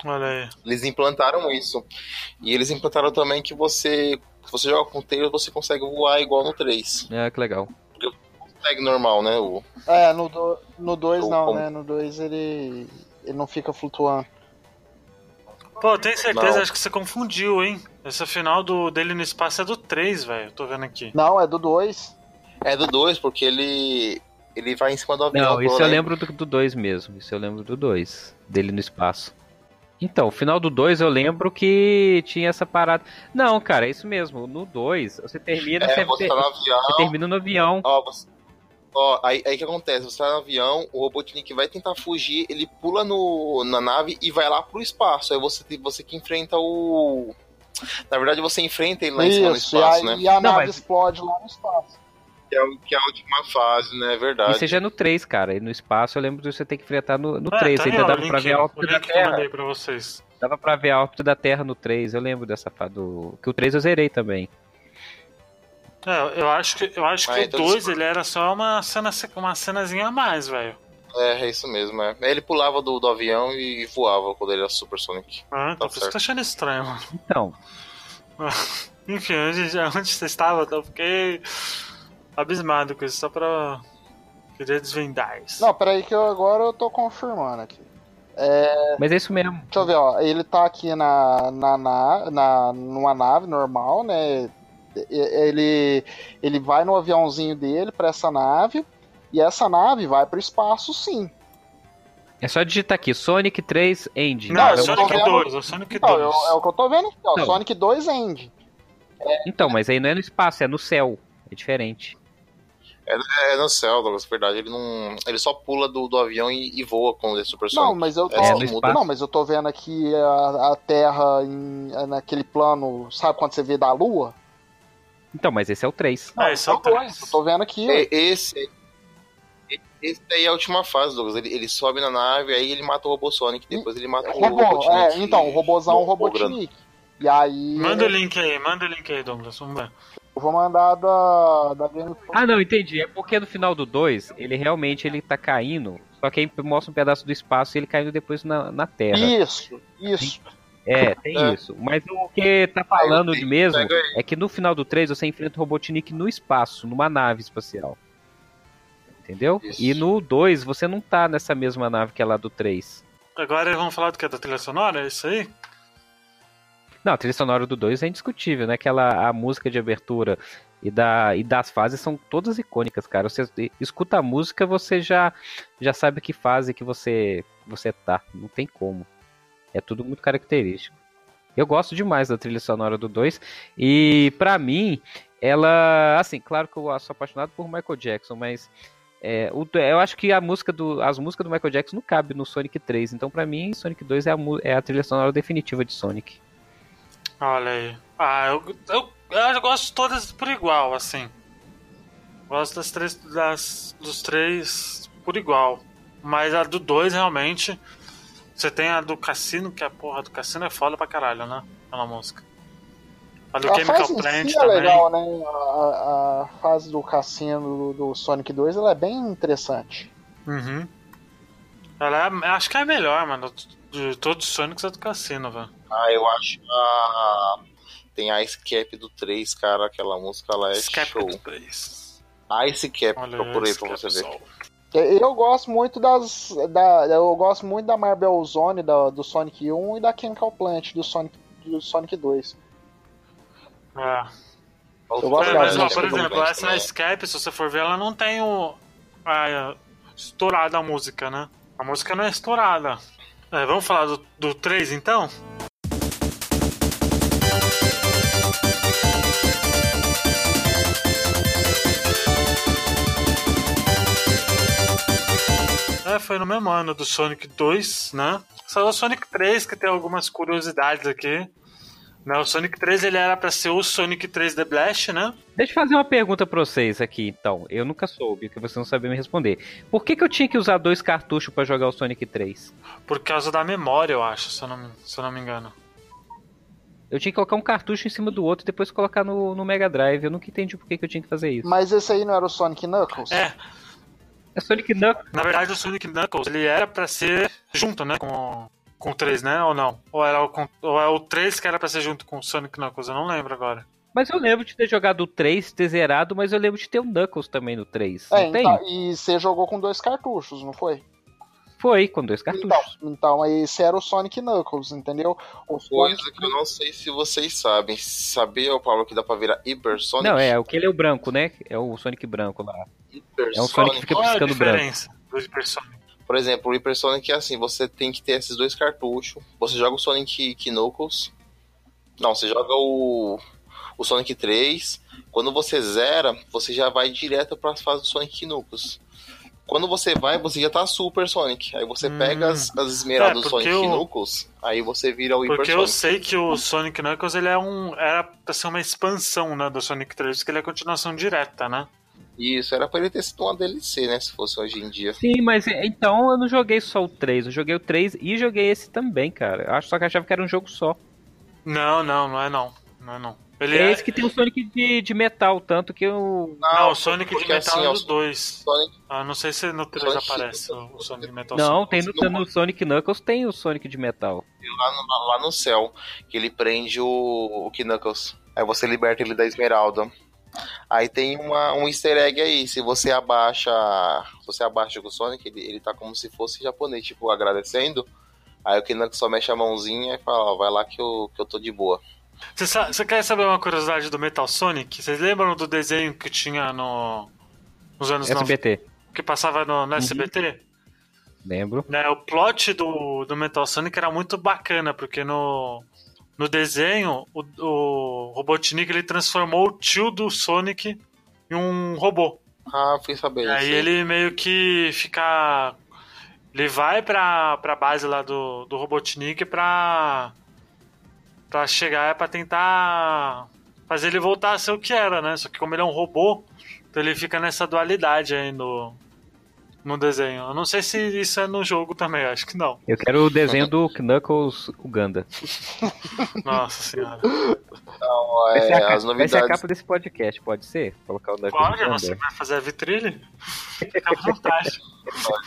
Olha aí. Eles implantaram isso. E eles implantaram também que você, se você joga com o Tails, você consegue voar igual no 3. É, que legal. Consegue normal, né? O, É, no 2 no dois Ou não, como? né? No 2 ele, ele não fica flutuando. Pô, tenho certeza, Não. acho que você confundiu, hein? Esse final do, dele no espaço é do 3, velho. Tô vendo aqui. Não, é do 2. é do 2, porque ele. Ele vai em cima do avião. Não, isso eu lembro do 2 mesmo. Isso eu lembro do 2. Dele no espaço. Então, o final do 2 eu lembro que tinha essa parada. Não, cara, é isso mesmo. No 2, você termina, É, você, você tá no avião. você termina no avião. Ó, você- ó, aí aí que acontece? Você tá no avião, o Robotnik vai tentar fugir, ele pula no, na nave e vai lá pro espaço. Aí você, você que enfrenta o. Na verdade, você enfrenta ele lá em cima no Isso, e, espaço, aí, né? e a Não, nave mas- explode lá no espaço. Que é, o- que é a última fase, né? É verdade. Isso já é no 3, cara. E no espaço eu lembro de você ter que enfrentar no, no É, 3. tá Ainda dava pra ver a órbita da Terra. pra vocês. Dava pra ver a órbita da Terra no 3. Eu lembro dessa do. Que o 3 eu zerei também. É, eu acho que, eu acho Ah, que então o 2 isso- ele era só uma, cena, uma cenazinha a mais, velho. É, é isso mesmo, é. Ele pulava do, do avião e voava quando ele era Super Sonic. Ah, Tá por isso que eu tô certo. achando estranho, mano. Então, Enfim, onde, onde você estava, eu fiquei abismado com isso, só pra. Queria desvendar isso. Não, peraí que eu, agora eu tô confirmando aqui. É, Mas é isso mesmo. deixa eu ver, ó. Ele tá aqui na, na, na, na numa nave normal, né? Ele, ele vai no aviãozinho dele pra essa nave. E essa nave vai pro espaço, sim. É só digitar aqui, Sonic 3 End. Não, é Sonic vendo- 2, é Sonic Então, 2. eu- é o que eu tô vendo aqui, ó. Não. Sonic 2 End. Então, mas aí não é no espaço, é no céu. É diferente. É no céu, Douglas, verdade. Ele não. Ele só pula do, do avião e, e voa com o Super Não, Sonic. mas eu tô. É, no espaço. não, mas eu tô vendo aqui a, a Terra em- naquele plano. Sabe quando você vê da Lua? Então, mas esse é o 3. Ah, esse é o Não, dois, 3. Eu tô vendo aqui. É, esse. Esse daí é a última fase, Douglas. Ele, ele sobe na nave, aí ele mata o Robô Sonic, depois ele mata o Robô, Robotnik. é, então, o robôzão, o. Robotnik. E aí. Manda o link aí, manda o link aí, Douglas. Vamos ver. Eu vou mandar da, da Game Ah, não, entendi. É porque no final do 2, ele realmente ele tá caindo. Só que aí mostra um pedaço do espaço e ele caindo depois na, na Terra. Isso, isso. É, tem É. isso. Mas o que tá falando eu mesmo é que no final do 3 você enfrenta o Robotnik no espaço, numa nave espacial. Entendeu? Isso. E no 2 você não tá nessa mesma nave que é lá do 3. Agora vamos falar do que? Da trilha sonora? É isso aí? Não, a trilha sonora do 2 é indiscutível, né? Aquela a música de abertura e, da, e das fases são todas icônicas, cara. Você escuta a música, você já já sabe que fase que você você tá. Não tem como. É tudo muito característico. Eu gosto demais da trilha sonora do 2 e pra mim ela, assim, claro que eu sou apaixonado por Michael Jackson, mas é, eu acho que a música do, as músicas do Michael Jackson não cabe no Sonic 3, então pra mim Sonic 2 é a, é a trilha sonora definitiva de Sonic. Olha aí. Ah, eu, eu, eu gosto de todas por igual, assim. Gosto das três, das, dos três por igual. Mas a do 2 realmente. Você tem a do Cassino, que a porra do Cassino é foda pra caralho, né? Aquela música. A do A Chemical fase Plant si é também. legal, né? A, a fase do cassino do, do Sonic 2 ela é bem interessante. Uhum. Ela é, acho que é a melhor, mano. De todos os Sonics é do Cassino, velho. Ah, eu acho a. Tem a Ice Cap do 3, cara. Aquela música lá é Escape show. do 3. Ice Cap, Olha procurei esse pra você ver. Eu gosto muito das. Da, eu gosto muito da Marble Zone da, do Sonic 1 e da Chemical Plant do Sonic, do Sonic 2. É. Eu gosto É, mas, ó, música por exemplo, Plant essa também. Escape, se você for ver, ela não tem o. A, estourada a música, né? A música não é estourada. É, vamos falar do, do 3 então? É, foi no mesmo ano do Sonic 2, né? Só o Sonic 3 que tem algumas curiosidades aqui. Né, o Sonic 3 ele era pra ser o Sonic 3 The Blast, né? Deixa eu fazer uma pergunta pra vocês aqui, então. Eu nunca soube, que vocês não sabem me responder. Por que, que eu tinha que usar dois cartuchos pra jogar o Sonic 3? Por causa da memória, eu acho, se eu não, se eu não me engano. Eu tinha que colocar um cartucho em cima do outro e depois colocar no, no Mega Drive. Eu nunca entendi por que, que eu tinha que fazer isso. Mas esse aí não era o Sonic Knuckles? É, É Sonic Knuckles. na verdade o Sonic Knuckles ele era pra ser junto, né? Com, com o 3, né? Ou não? Ou, era o, com- ou é o 3 que era pra ser junto com o Sonic Knuckles? Eu não lembro agora. Mas eu lembro de ter jogado o 3, ter zerado, mas eu lembro de ter o Knuckles também no 3. É, não tem? então, e você jogou com dois cartuchos, não foi? Foi, com dois cartuchos. Então, então esse era o Sonic Knuckles, entendeu? O Coisa Sonic que eu não sei se vocês sabem. Sabia, Paulo, que dá pra virar Hyper Sonic? Não, é, aquele é o branco, né? É o Sonic branco lá. Hyper É um Sonic que fica Qual é a piscando branco. diferença do Hyper Sonic? Por exemplo, o Hyper Sonic é assim, você tem que ter esses dois cartuchos. Você joga o Sonic Knuckles. Não, você joga o, o Sonic 3. Quando você zera, você já vai direto para as fases do Sonic Knuckles. Quando você vai, você já tá Super Sonic. Aí você Hum. pega as, as esmeraldas É, do Sonic o- Knuckles, aí você vira o Hyper Porque eu Sonic. sei que o Sonic Knuckles ele é um. Era pra ser uma expansão né, do Sonic 3, que ele é a continuação direta, né? Isso, era pra ele ter sido uma DLC, né? Se fosse hoje em dia. Sim, mas é- então eu não joguei só o 3, eu joguei o 3 e joguei esse também, cara. Eu acho só que eu achava que era um jogo só. Não, não, não é não. Não é não. Ele é é. esse que tem o Sonic de, de metal, tanto que eu. Não, o Sonic de Metal assim, é ó, do 2. Sonic, Ah, não sei se no 3 Sonic- aparece o o Sonic de Metal. Não, tem no, não no Sonic Knuckles tem o Sonic de metal. lá no, lá no céu, que ele prende o, o Knuckles. Aí você liberta ele da esmeralda. Aí tem uma, um easter egg aí, se você abaixa. Se você abaixa o Sonic, ele, ele tá como se fosse japonês, tipo, agradecendo. Aí o Knuckles só mexe a mãozinha e fala, ó, vai lá que eu, que eu tô de boa. Você, sa- você quer saber uma curiosidade do Metal Sonic? Vocês lembram do desenho que tinha no, nos anos 90? SBT. Que passava no, no SBT? Lembro. Né, o plot do, do Metal Sonic era muito bacana, porque no, no desenho, o, o Robotnik ele transformou o tio do Sonic em um robô. Ah, fui saber. Aí sim. ele meio que fica. Ele vai pra, pra base lá do, do Robotnik pra. pra chegar pra tentar fazer ele voltar a ser o que era, né? Só que como ele é um robô, então ele fica nessa dualidade aí no, no desenho. Eu não sei se isso é no jogo também, acho que não. Eu quero o desenho do Knuckles Uganda. Nossa senhora. Vai ser, é, a, as vai ser a novidades. capa desse podcast, pode ser? Colocar o Knuckles Pode, Uganda. você vai fazer a vitrilha? Fica vontade.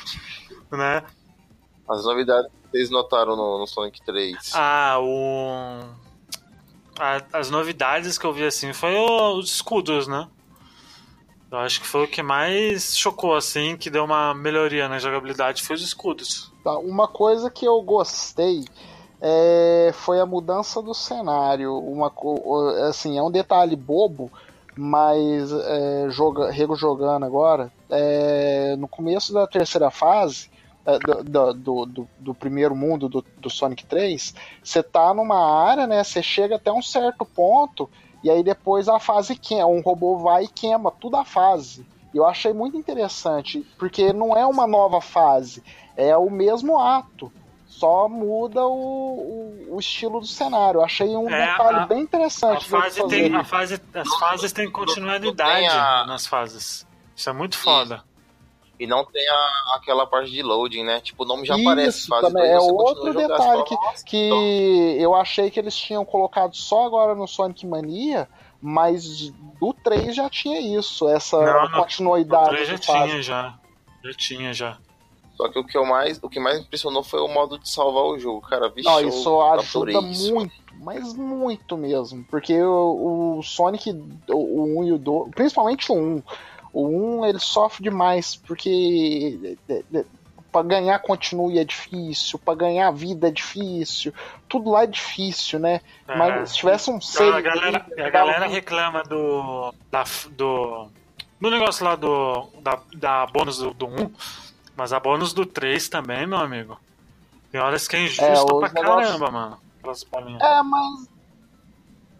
né? As novidades que vocês notaram no, no Sonic 3. Ah, o. a- as novidades que eu vi assim foi o- os escudos, né? Eu acho que foi o que mais chocou, assim, que deu uma melhoria na jogabilidade, foi os escudos. Tá, Uma coisa que eu gostei é, foi a mudança do cenário. Uma, assim, é um detalhe bobo, mas é, joga, Rego jogando agora, é, no começo da terceira fase, é, do, do, do, do- primeiro mundo do, do Sonic 3, você tá numa área, né? Você chega até um certo ponto, e aí depois a fase queima, um robô vai e queima toda a fase. E Eu achei muito interessante, porque não é uma nova fase, é o mesmo ato. Só muda o, o, o estilo do cenário. Eu achei um É, detalhe a- bem A interessante de fase fazer. tem, a fase, as fases têm continuidade tem a- nas fases. Isso é muito foda. E não tem a- aquela parte de loading, né? Tipo, o nome já Isso, aparece. Fase também 2, é outro detalhe que, fala, "Nossa, que eu achei que eles tinham colocado só agora no Sonic Mania, mas do 3 já tinha isso, essa Não, no- O continuidade 3 já tinha, já. Já tinha, já. Só que o que, eu mais, o que mais impressionou foi o modo de salvar o jogo, cara. Vixe, Não, isso ajuda isso. muito, mas muito mesmo. Porque o, o Sonic, o, o 1 e o 2, principalmente o 1, o 1 ele sofre demais, porque é, é, pra ganhar continue é difícil, pra ganhar vida é difícil, tudo lá é difícil, né? É. Mas se tivesse um A save. galera, a dava galera um- reclama do. Da, do. Do negócio lá do. Da, da bônus do, do 1. Mas a bônus do 3 também, meu amigo. Tem horas que é injusto É, pra negócios- caramba, mano. É, mas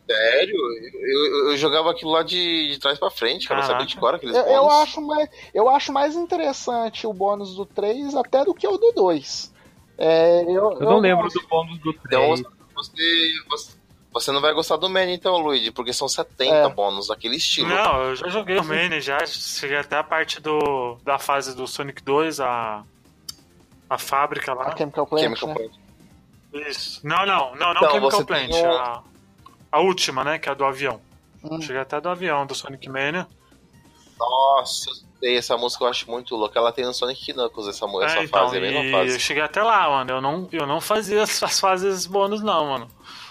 Sério? Eu, eu- eu jogava aquilo lá de, de trás pra frente, cara. Eu sabia de cor aqueles eu, eu bônus. acho mais, eu acho mais interessante o bônus do 3 até do que o do 2. É, eu, Eu não lembro gosto. do bônus do Então 3. você, você, você não vai gostar do Mania então, Luigi, porque são 70 É. bônus daquele estilo. Não, eu já joguei o Mane, já cheguei até a parte do, da fase do Sonic 2, a, a fábrica A lá. Chemical Plant, Chemical né? Plant. Isso. Não, não, não, não Então, Chemical Plant, um- a, a última, né, que é a do avião. Hum. Cheguei até do avião, do Sonic Mania. Nossa, sei, essa música eu acho muito louca. Ela tem no Sonic Knuckles essa, mu- essa É, então, fase, é a mesma e fase. eu cheguei até lá, mano. Eu não, eu não fazia as, as fases bônus, não, mano.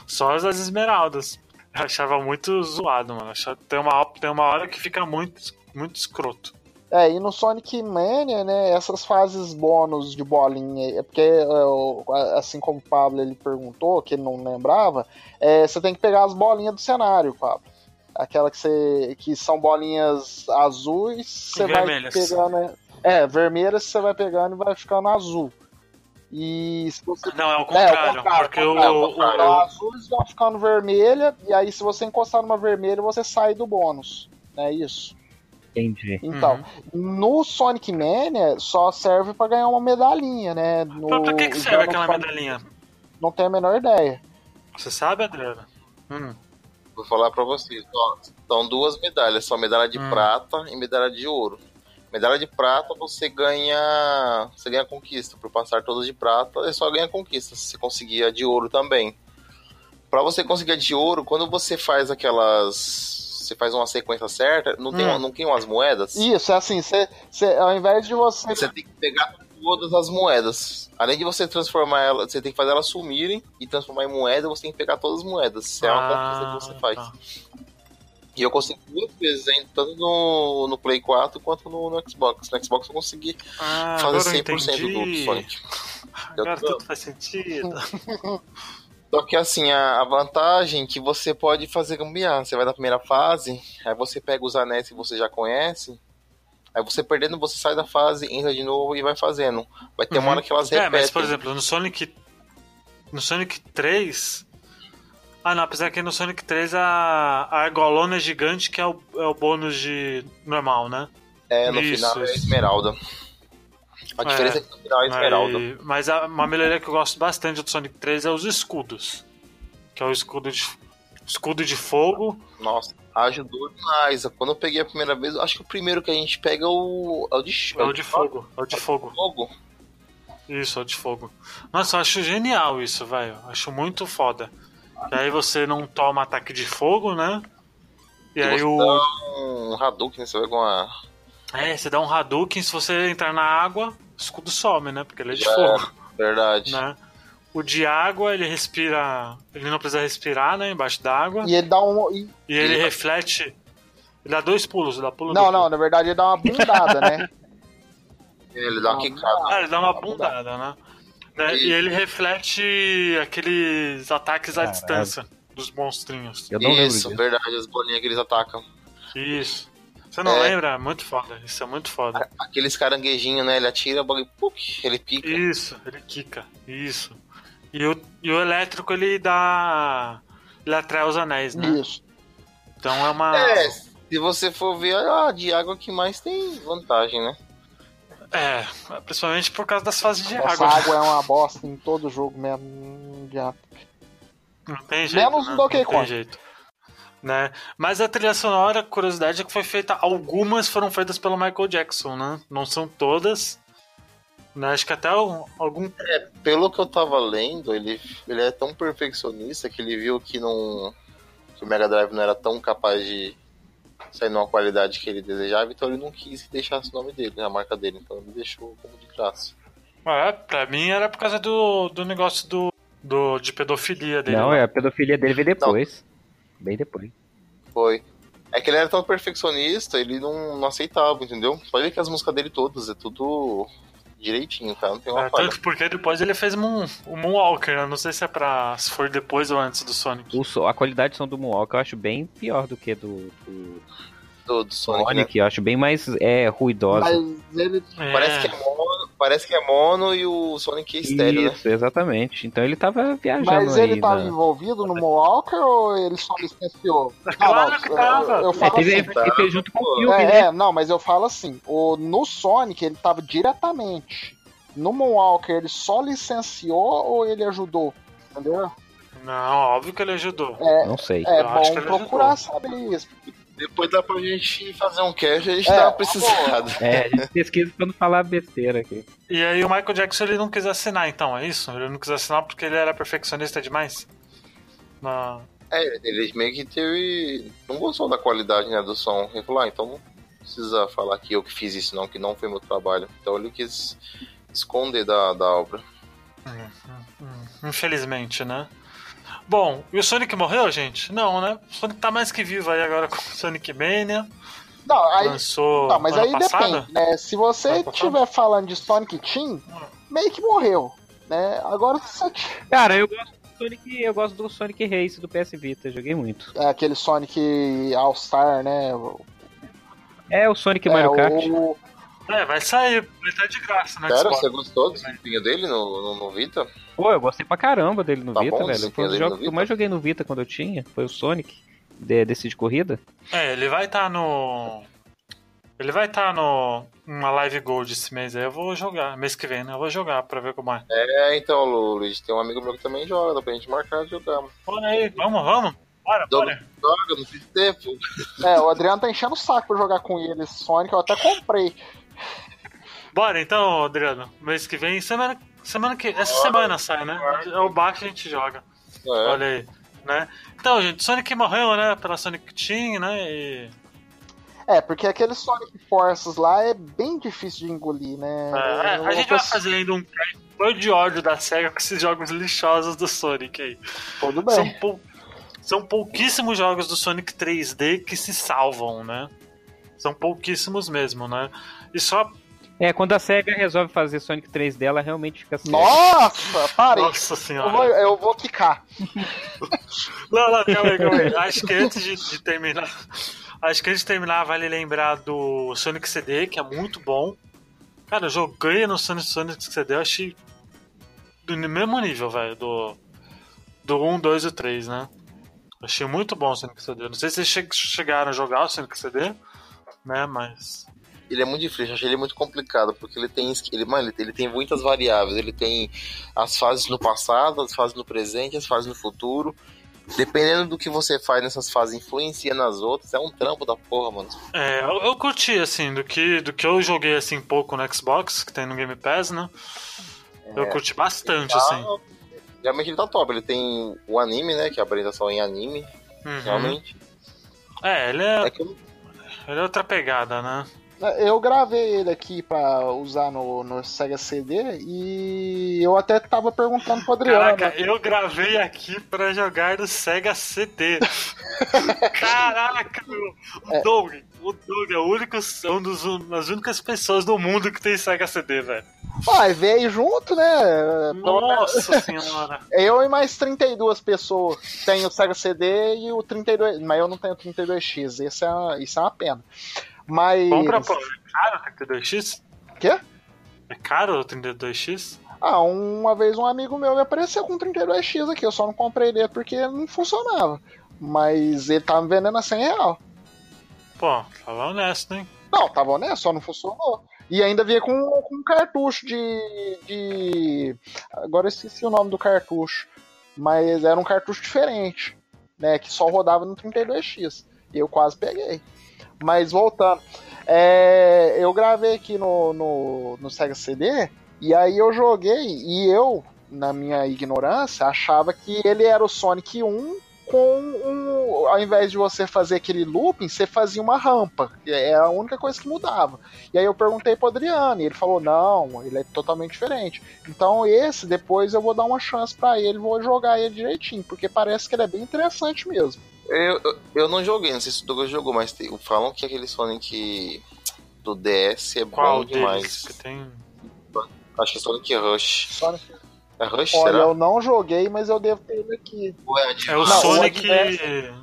Só as das esmeraldas. Eu achava muito zoado, mano. Achava- Tem uma, tem uma hora que fica muito, muito escroto. É, e no Sonic Mania, né, essas fases bônus de bolinha, é porque, é, assim como o Pablo ele perguntou, que ele não lembrava, é, você tem que pegar as bolinhas do cenário, Pablo. Aquela que, você, que são bolinhas azuis, você vai vermelhas. pegando. né? É, vermelhas você vai pegando e vai ficando azul. E se você Não, é o É, contrário. o contrário, porque o o, contrário, o- contrário. Então, azuis vão ficando vermelha, e aí se você encostar numa vermelha, você sai do bônus. É isso. Entendi. Então, no Sonic Mania só serve pra ganhar uma medalhinha, né? No, Pra, que, que serve aquela Sonic- medalhinha? Não tenho a menor ideia. Você sabe, Adriano? Hum. Vou falar pra vocês. Ó, são duas medalhas, são medalha de Hum. prata e medalha de ouro. Medalha de prata você ganha. Você ganha conquista. Por passar todas de prata, é só ganha conquista. Se você conseguir a de ouro também. Pra você conseguir a de ouro, quando você faz aquelas. Você faz uma sequência certa, não tem, Hum. não tem umas moedas? Isso, é assim, você, você, ao invés de você. Você tem que pegar todas as moedas. Além de você transformar elas, você tem que fazer elas sumirem e transformar em moeda, você tem que pegar todas as moedas. Isso é uma conquista que você Ah, faz. tá. E eu consegui duas vezes, hein? Tanto no, no Play 4 quanto no, no Xbox. No Xbox eu consegui Ah, fazer agora eu 100% do. Sonic. Agora tô- tudo faz sentido. Só que assim, a, a vantagem é que você pode fazer gambiarra. Você vai na primeira fase, aí você pega os anéis que você já conhece, aí você perdendo, você sai da fase, entra de novo e vai fazendo. Vai ter uma Uhum. hora que elas É, repetem. mas por exemplo, no Sonic. No Sonic 3. Ah não, apesar que no Sonic 3 a, a argolona é gigante, que é o, é o bônus de normal, né? é, no Isso, final é a isso. Esmeralda. A É. diferença é que no final é a Esmeralda. Aí- mas a- uma melhoria que eu gosto bastante do Sonic 3 é os escudos. Que é o escudo de, escudo de fogo. Nossa, ajudou demais. Quando eu peguei a primeira vez, eu acho que o primeiro que a gente pega é o, é o de, É o de fogo. É o de fogo. fogo. Isso, é o de fogo. Nossa, eu acho genial isso, velho. Acho muito foda. E aí você não toma ataque de fogo, né? E aí você o. dá um Hadouken? Você vai com a. É, você dá um Hadouken, se você entrar na água, o escudo some, né? Porque ele é de Já fogo, Verdade. né? O de água, ele respira. Ele não precisa respirar, né? Embaixo d'água. E ele dá um. e- E ele reflete. Ele dá dois pulos, dá pulo Não, não, na verdade ele dá uma bundada, né? Ele dá uma Ah, quicada. Ah, ele dá uma bundada, né? Né? E ele reflete aqueles ataques à Caralho. distância dos monstrinhos. Eu não Isso, lembro verdade, as bolinhas que eles atacam. Isso. Você não É. lembra? Muito foda. Isso é muito foda. Aqueles caranguejinhos, né? Ele atira, o bagulho, puk, ele pica. Isso, ele quica. Isso. E o, e o elétrico ele dá. Ele atrai os anéis, né? Isso. Então é uma. É, se você for ver, a de água que mais tem vantagem, né? É, principalmente por causa das fases de Essa água. água é uma bosta em todo jogo mesmo. Não adianta. Não tem jeito. Menos né? Não tem Kong. jeito. Né? Mas a trilha sonora, curiosidade, é que foi feita. Algumas foram feitas pelo Michael Jackson, né? Não são todas. Né? Acho que até um- algum. Pelo que eu tava lendo, ele, ele é tão perfeccionista que ele viu que, não, que o Mega Drive não era tão capaz de sair numa qualidade que ele desejava, então ele não quis que deixasse o nome dele, a marca dele, então ele deixou como de graça. É, pra mim era por causa do, do negócio do, do, de pedofilia dele. Não, lá. é a pedofilia dele veio depois. Bem depois. Foi. É que ele era tão perfeccionista, ele não, não aceitava, entendeu? Pode ver que as músicas dele todas é tudo direitinho, cara, não tem uma É, falha. tanto porque depois ele fez Moon, o Moonwalker, né? Não sei se é pra. se foi depois ou antes do Sonic. O a qualidade de som do Moonwalk eu acho bem pior do que do, do Do, do Sonic, né? Sonic. Eu acho bem mais é, ruidosa. Mas ele. É, Parece que é mono, parece que é mono e o Sonic é estéreo, né? Isso, exatamente. Então ele tava viajando Mas aí. ele tava na- envolvido no Moonwalker ou ele só licenciou? Claro que eu- tava. Eu, eu É, falo teve, assim. ele fez junto com o Phil, É, né? é, não, mas eu falo assim, o, no Sonic ele tava diretamente. No Moonwalker ele só licenciou ou ele ajudou? Entendeu? Não, óbvio que ele ajudou. Não sei. É Eu acho que bom ele procurar ajudou. saber isso. Depois dá pra gente fazer um cast, a gente É, tá precisada. É, a gente pesquisa pra não falar besteira aqui. E aí o Michael Jackson ele não quis assinar, então, é isso? Ele não quis assinar porque ele era perfeccionista demais? Na... É, ele meio que teve. Não gostou da qualidade né, do som. Ele falou, ah, então não precisa falar que eu que fiz isso, não, que não foi meu trabalho. Então ele quis esconder da, da obra. Infelizmente, né? Bom, e o Sonic morreu, gente? Não, né? O Sonic tá mais que vivo aí agora com o Sonic Mania. Não, aí, Lançou não mas aí passado. depende, né? Se você estiver falando de Sonic Team, meio que morreu, né? Agora se você Cara, eu gosto do Sonic, eu gosto do Sonic Race do PS Vita, joguei muito. é aquele Sonic All-Star, né? O- É o Sonic é, Mario Kart. o- É, vai sair, vai estar de graça, né? Xbox. você gostou do desempenho dele no, no, no Vita? Pô, eu gostei pra caramba dele no Tá Vita, bom o velho. Foi um dos jogos no que eu mais joguei no Vita quando eu tinha. Foi o Sonic, de, desse de corrida. É, ele vai estar no. Ele vai estar no. Uma Live Gold esse mês aí. Eu vou jogar. Mês que vem, né? Eu vou jogar pra ver como é. É, então, Lu- Luiz, tem um amigo meu que também joga, dá pra gente marcar de jogar. Olha aí, vamos, vamos. Bora, Joga, bora. joga, não fiz tempo. É, o Adriano tá enchendo o saco pra jogar com ele. Esse Sonic eu até comprei. Bora então, Adriano. Mês que vem, semana, semana que. Essa semana sai, né? É o bar que a gente joga. É, Olha aí, né? Então, gente, Sonic morreu, né? Pela Sonic Team, né? E. É, porque aquele Sonic Forces lá é bem difícil de engolir, né? É, Eu- a gente vai fazer ainda um foi de ódio da SEGA com esses jogos lixosos do Sonic aí. Tudo São, bem. pou- são pouquíssimos jogos do Sonic 3D que se salvam, né? São pouquíssimos mesmo, né? E só É, quando a SEGA resolve fazer Sonic 3 dela, realmente fica sério. Nossa, parei. Nossa Eu senhora. vou, eu vou quicar. Não, não, calma aí, calma aí. Acho que antes de, de terminar. Acho que antes de terminar, vale lembrar do Sonic CD, que é muito bom. Cara, eu joguei no Sonic, Sonic CD, eu achei do mesmo nível, velho, do, do 1, 2 e 3, né? Achei muito bom o Sonic CD. Não sei se vocês che- chegaram a jogar o Sonic CD, né? Mas. Ele é muito difícil, eu achei ele muito complicado, porque ele tem, ele, mano, ele, tem muitas variáveis. Ele tem as fases no passado, as fases no presente, as fases no futuro. Dependendo do que você faz nessas fases, influencia nas outras. É um trampo da porra, mano. É, eu, eu curti, assim, do que, do que eu joguei, assim, pouco no Xbox, que tem no Game Pass, né? Eu curti bastante, Tá- assim. Realmente ele tá top. Ele tem o anime, né? Que é a apresentação em anime, Uhum. realmente. É, ele é, É que ele é outra pegada, né? Eu gravei ele aqui pra usar no, no Sega CD e eu até tava perguntando pro Adriano. Caraca, eu gravei aqui pra jogar no Sega CD. Caraca, meu. O Doug, o Doug é o único, é um dos, das únicas pessoas do mundo que tem Sega CD, velho. Ah, veio junto, né? Nossa senhora. Eu e mais 32 pessoas têm o Sega CD e o 32. Mas eu não tenho o 32X. Esse é, isso é uma pena. Mas. Compra, pô. É caro o 32X? Quê? É caro o 32X? Ah, uma vez um amigo meu me apareceu com 32X aqui. Eu só não comprei dele porque não funcionava. Mas ele tava me vendendo a 100 real. Pô, fala honesto, hein? Não, tava honesto, só não funcionou. E ainda vinha com, com um cartucho de, de. Agora eu esqueci o nome do cartucho. Mas era um cartucho diferente. Né? Que só rodava no 32X. E eu quase peguei. Mas voltando. é, eu gravei aqui no, no, no Sega CD. E aí eu joguei. E eu, na minha ignorância, achava que ele era o Sonic 1 com um. Ao invés de você fazer aquele looping, você fazia uma rampa. É a única coisa que mudava. E aí eu perguntei pro Adriano, e ele falou: não, ele é totalmente diferente. Então esse, depois eu vou dar uma chance pra ele, vou jogar ele direitinho, porque parece que ele é bem interessante mesmo. Eu, eu, eu não joguei, não sei se o Douglas jogou, mas tem- falam que aquele Sonic do DS é Qual bom deles? demais. Que tem. Acho que é Sonic Rush. Sonic- É Rush, Olha, será? eu não joguei, mas eu devo ter ele aqui. É É o? Não, Sonic.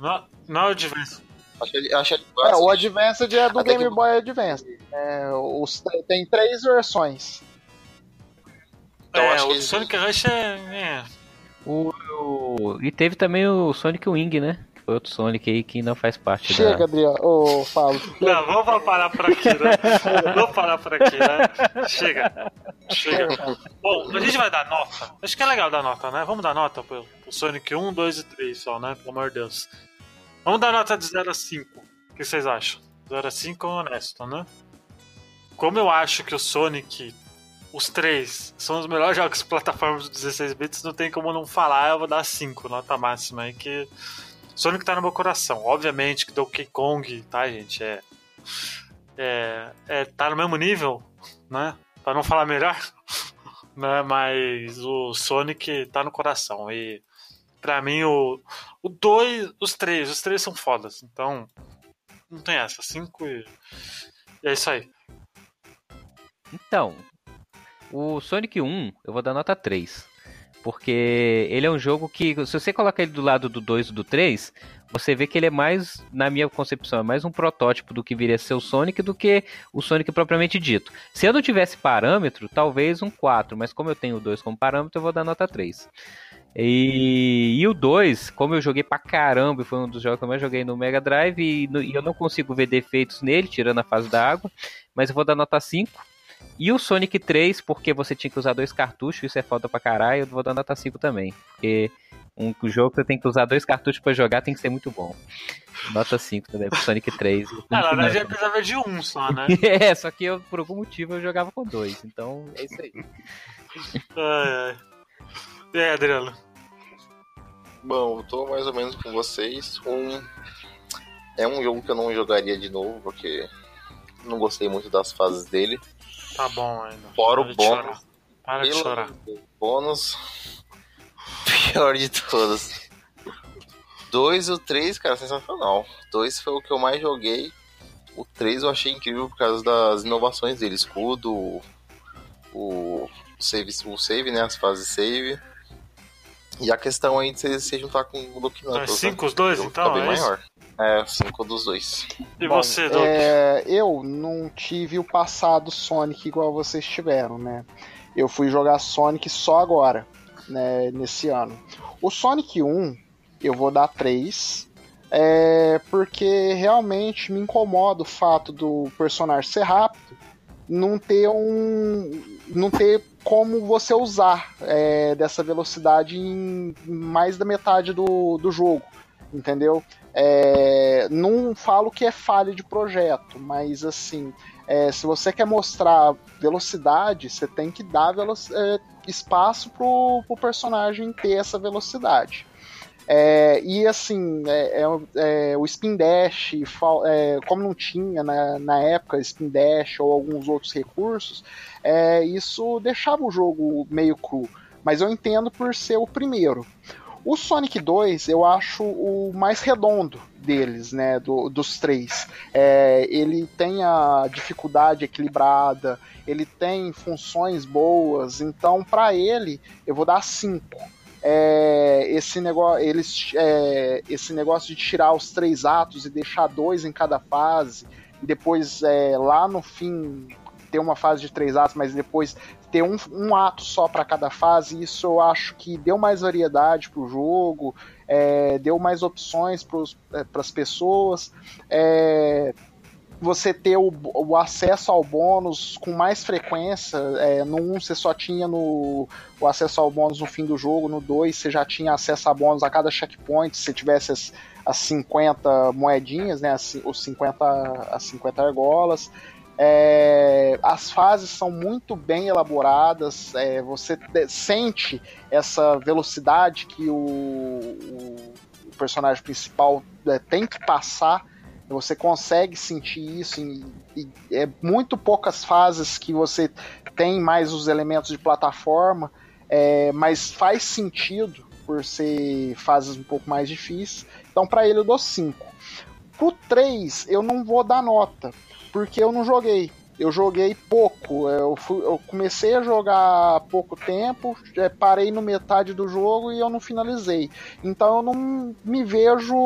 Não, não é o Advance. Acho que acho que É, o Advance. Advanced é do Até Game que- Boy Advance. É, os, tem três versões. Então, é, acho o Sonic Rush é. é. O, o- e teve também o Sonic Wing, né? Foi outro Sonic aí que não faz parte Chega, da... Adriano. Ô, Fábio. Não, vamos parar por aqui, né? Vamos parar por aqui, né? Chega. Chega. Bom, a gente vai dar nota. Acho que é legal dar nota, né? Vamos dar nota pro, pro Sonic 1, 2 e 3 só, né? Pelo amor de Deus. Vamos dar nota de 0 a 5. O que vocês acham? 0 a 5 é honesto, né? Como eu acho que o Sonic, os três, são os melhores jogos de plataformas de 16 bits, não tem como não falar, eu vou dar 5, nota máxima aí, que Sonic tá no meu coração. Obviamente que Donkey Kong, tá, gente? É, é, é, tá no mesmo nível, né? Pra não falar melhor, né? Mas o Sonic tá no coração. E pra mim, o, o dois, os três, os três são fodas. Então, não tem essa. Cinco e, é isso aí. Então, o Sonic 1, eu vou dar nota 3. Porque ele é um jogo que, se você colocar ele do lado do 2 e do 3, você vê que ele é mais, na minha concepção, é mais um protótipo do que viria a ser o Sonic do que o Sonic propriamente dito. Se eu não tivesse parâmetro, talvez um 4, mas como eu tenho o 2 como parâmetro, eu vou dar nota 3. E, e o 2, como eu joguei pra caramba, e foi um dos jogos que eu mais joguei no Mega Drive, e, no- e eu não consigo ver defeitos nele, tirando a fase da água, mas eu vou dar nota 5. E o Sonic 3, porque você tinha que usar dois cartuchos, isso é falta pra caralho, eu vou dar nota 5 também. Porque um jogo que você tem que usar dois cartuchos pra jogar tem que ser muito bom. Nota 5 também pro Sonic 3. O Ah, na verdade, eu precisava de um só, né? É, só que eu, por algum motivo eu jogava com dois, então é isso aí. Ai, ai. E aí, Adriano? Bom, eu tô mais ou menos com vocês. Um... É um jogo que eu não jogaria de novo, porque não gostei muito das fases dele. Tá bom ainda. Fora o bônus. Para de chorar. bônus. Pior de todos. Dois ou três, cara, sensacional. Dois foi o que eu mais joguei. O 3 eu achei incrível por causa das inovações dele. Escudo, o save, o save, né? As fases save. E a questão aí de você se juntar com o Duke Knuckles. É 5 os dois, então? É maior. É, 5 dos dois. E Bom, você, Duke? É, eu não tive o passado Sonic igual vocês tiveram, né? Eu fui jogar Sonic só agora, né, nesse ano. O Sonic 1, eu vou dar 3, é, porque realmente me incomoda o fato do personagem ser rápido, não ter um. não ter como você usar é, dessa velocidade em mais da metade do, do jogo, entendeu? É, não falo que é falha de projeto, mas assim, é, se você quer mostrar velocidade, você tem que dar é, espaço pro, pro personagem ter essa velocidade. É, e assim, é, é, é o Spin Dash, é, como não tinha na, na época Spin Dash ou alguns outros recursos, é, isso deixava o jogo meio cru. Mas eu entendo por ser o primeiro. O Sonic 2 eu acho o mais redondo deles, né? Do, dos três. É, ele tem a dificuldade equilibrada, ele tem funções boas, então para ele eu vou dar 5. É, esse, negócio, eles, é, esse negócio de tirar os três atos e deixar dois em cada fase, e depois é, lá no fim ter uma fase de três atos, mas depois ter um, um ato só para cada fase, isso eu acho que deu mais variedade pro jogo, é, deu mais opções para as é, pessoas. É, você ter o, o, acesso ao bônus com mais frequência. É, no 1 você só tinha no, o acesso ao bônus no fim do jogo, no 2 você já tinha acesso a bônus a cada checkpoint, se tivesse as, as 50 moedinhas, né, as, os 50, as 50 argolas. É, as fases são muito bem elaboradas, é, você sente essa velocidade que o, o personagem principal é, tem que passar. Você consegue sentir isso, e, e é muito poucas fases que você tem mais os elementos de plataforma, é, mas faz sentido por ser fases um pouco mais difíceis. Então, para ele, eu dou 5. Pro 3, eu não vou dar nota porque eu não joguei. Eu joguei pouco. Eu, fui, eu comecei a jogar há pouco tempo, é, parei no metade do jogo e eu não finalizei. Então eu não me vejo.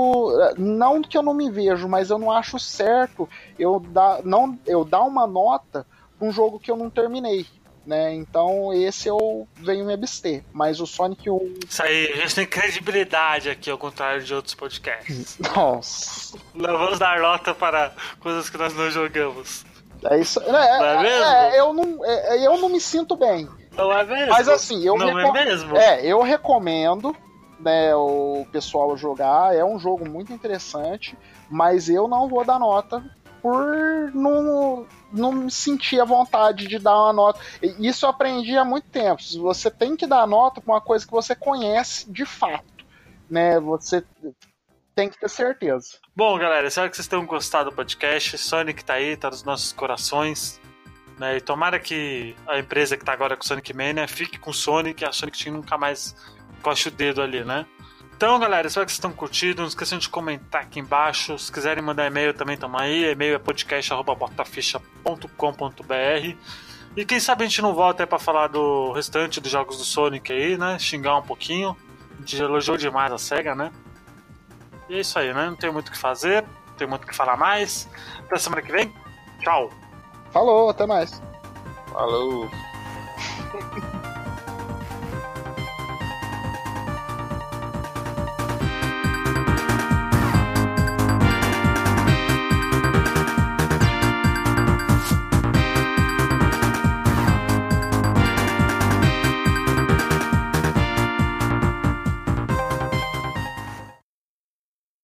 Não que eu não me vejo, mas eu não acho certo eu dar, não, eu dar uma nota para um jogo que eu não terminei. Né? Então esse eu venho me abster. Mas o Sonic 1. Isso aí, a gente tem credibilidade aqui, ao contrário de outros podcasts. Nossa. Não vamos dar nota para coisas que nós não jogamos. É isso. É, não é, mesmo? É, eu, não, é, eu não me sinto bem. Não é mesmo? Mas assim, eu não é mesmo? É, eu recomendo né, o pessoal jogar. É um jogo muito interessante, mas eu não vou dar nota por não, não me sentir a vontade de dar uma nota. Isso eu aprendi há muito tempo. Você tem que dar nota para uma coisa que você conhece de fato. Né? Você tem que ter certeza. Bom, galera, espero que vocês tenham gostado do podcast. Sonic tá aí, tá nos nossos corações. Né? E tomara que a empresa que tá agora com Sonic Mania fique com o Sonic a Sonic Team nunca mais coste o dedo ali, né? Então, galera, espero que vocês tenham curtido. Não esqueçam de comentar aqui embaixo. Se quiserem mandar e-mail também, tamo aí. E-mail é podcast.botaficha.com.br. E quem sabe a gente não volta aí pra falar do restante dos jogos do Sonic aí, né? Xingar um pouquinho. A gente elogiou demais a SEGA, né? E é isso aí, né? Não tem muito o que fazer, não tem muito o que falar mais. Até semana que vem. Tchau. Falou, até mais. Falou.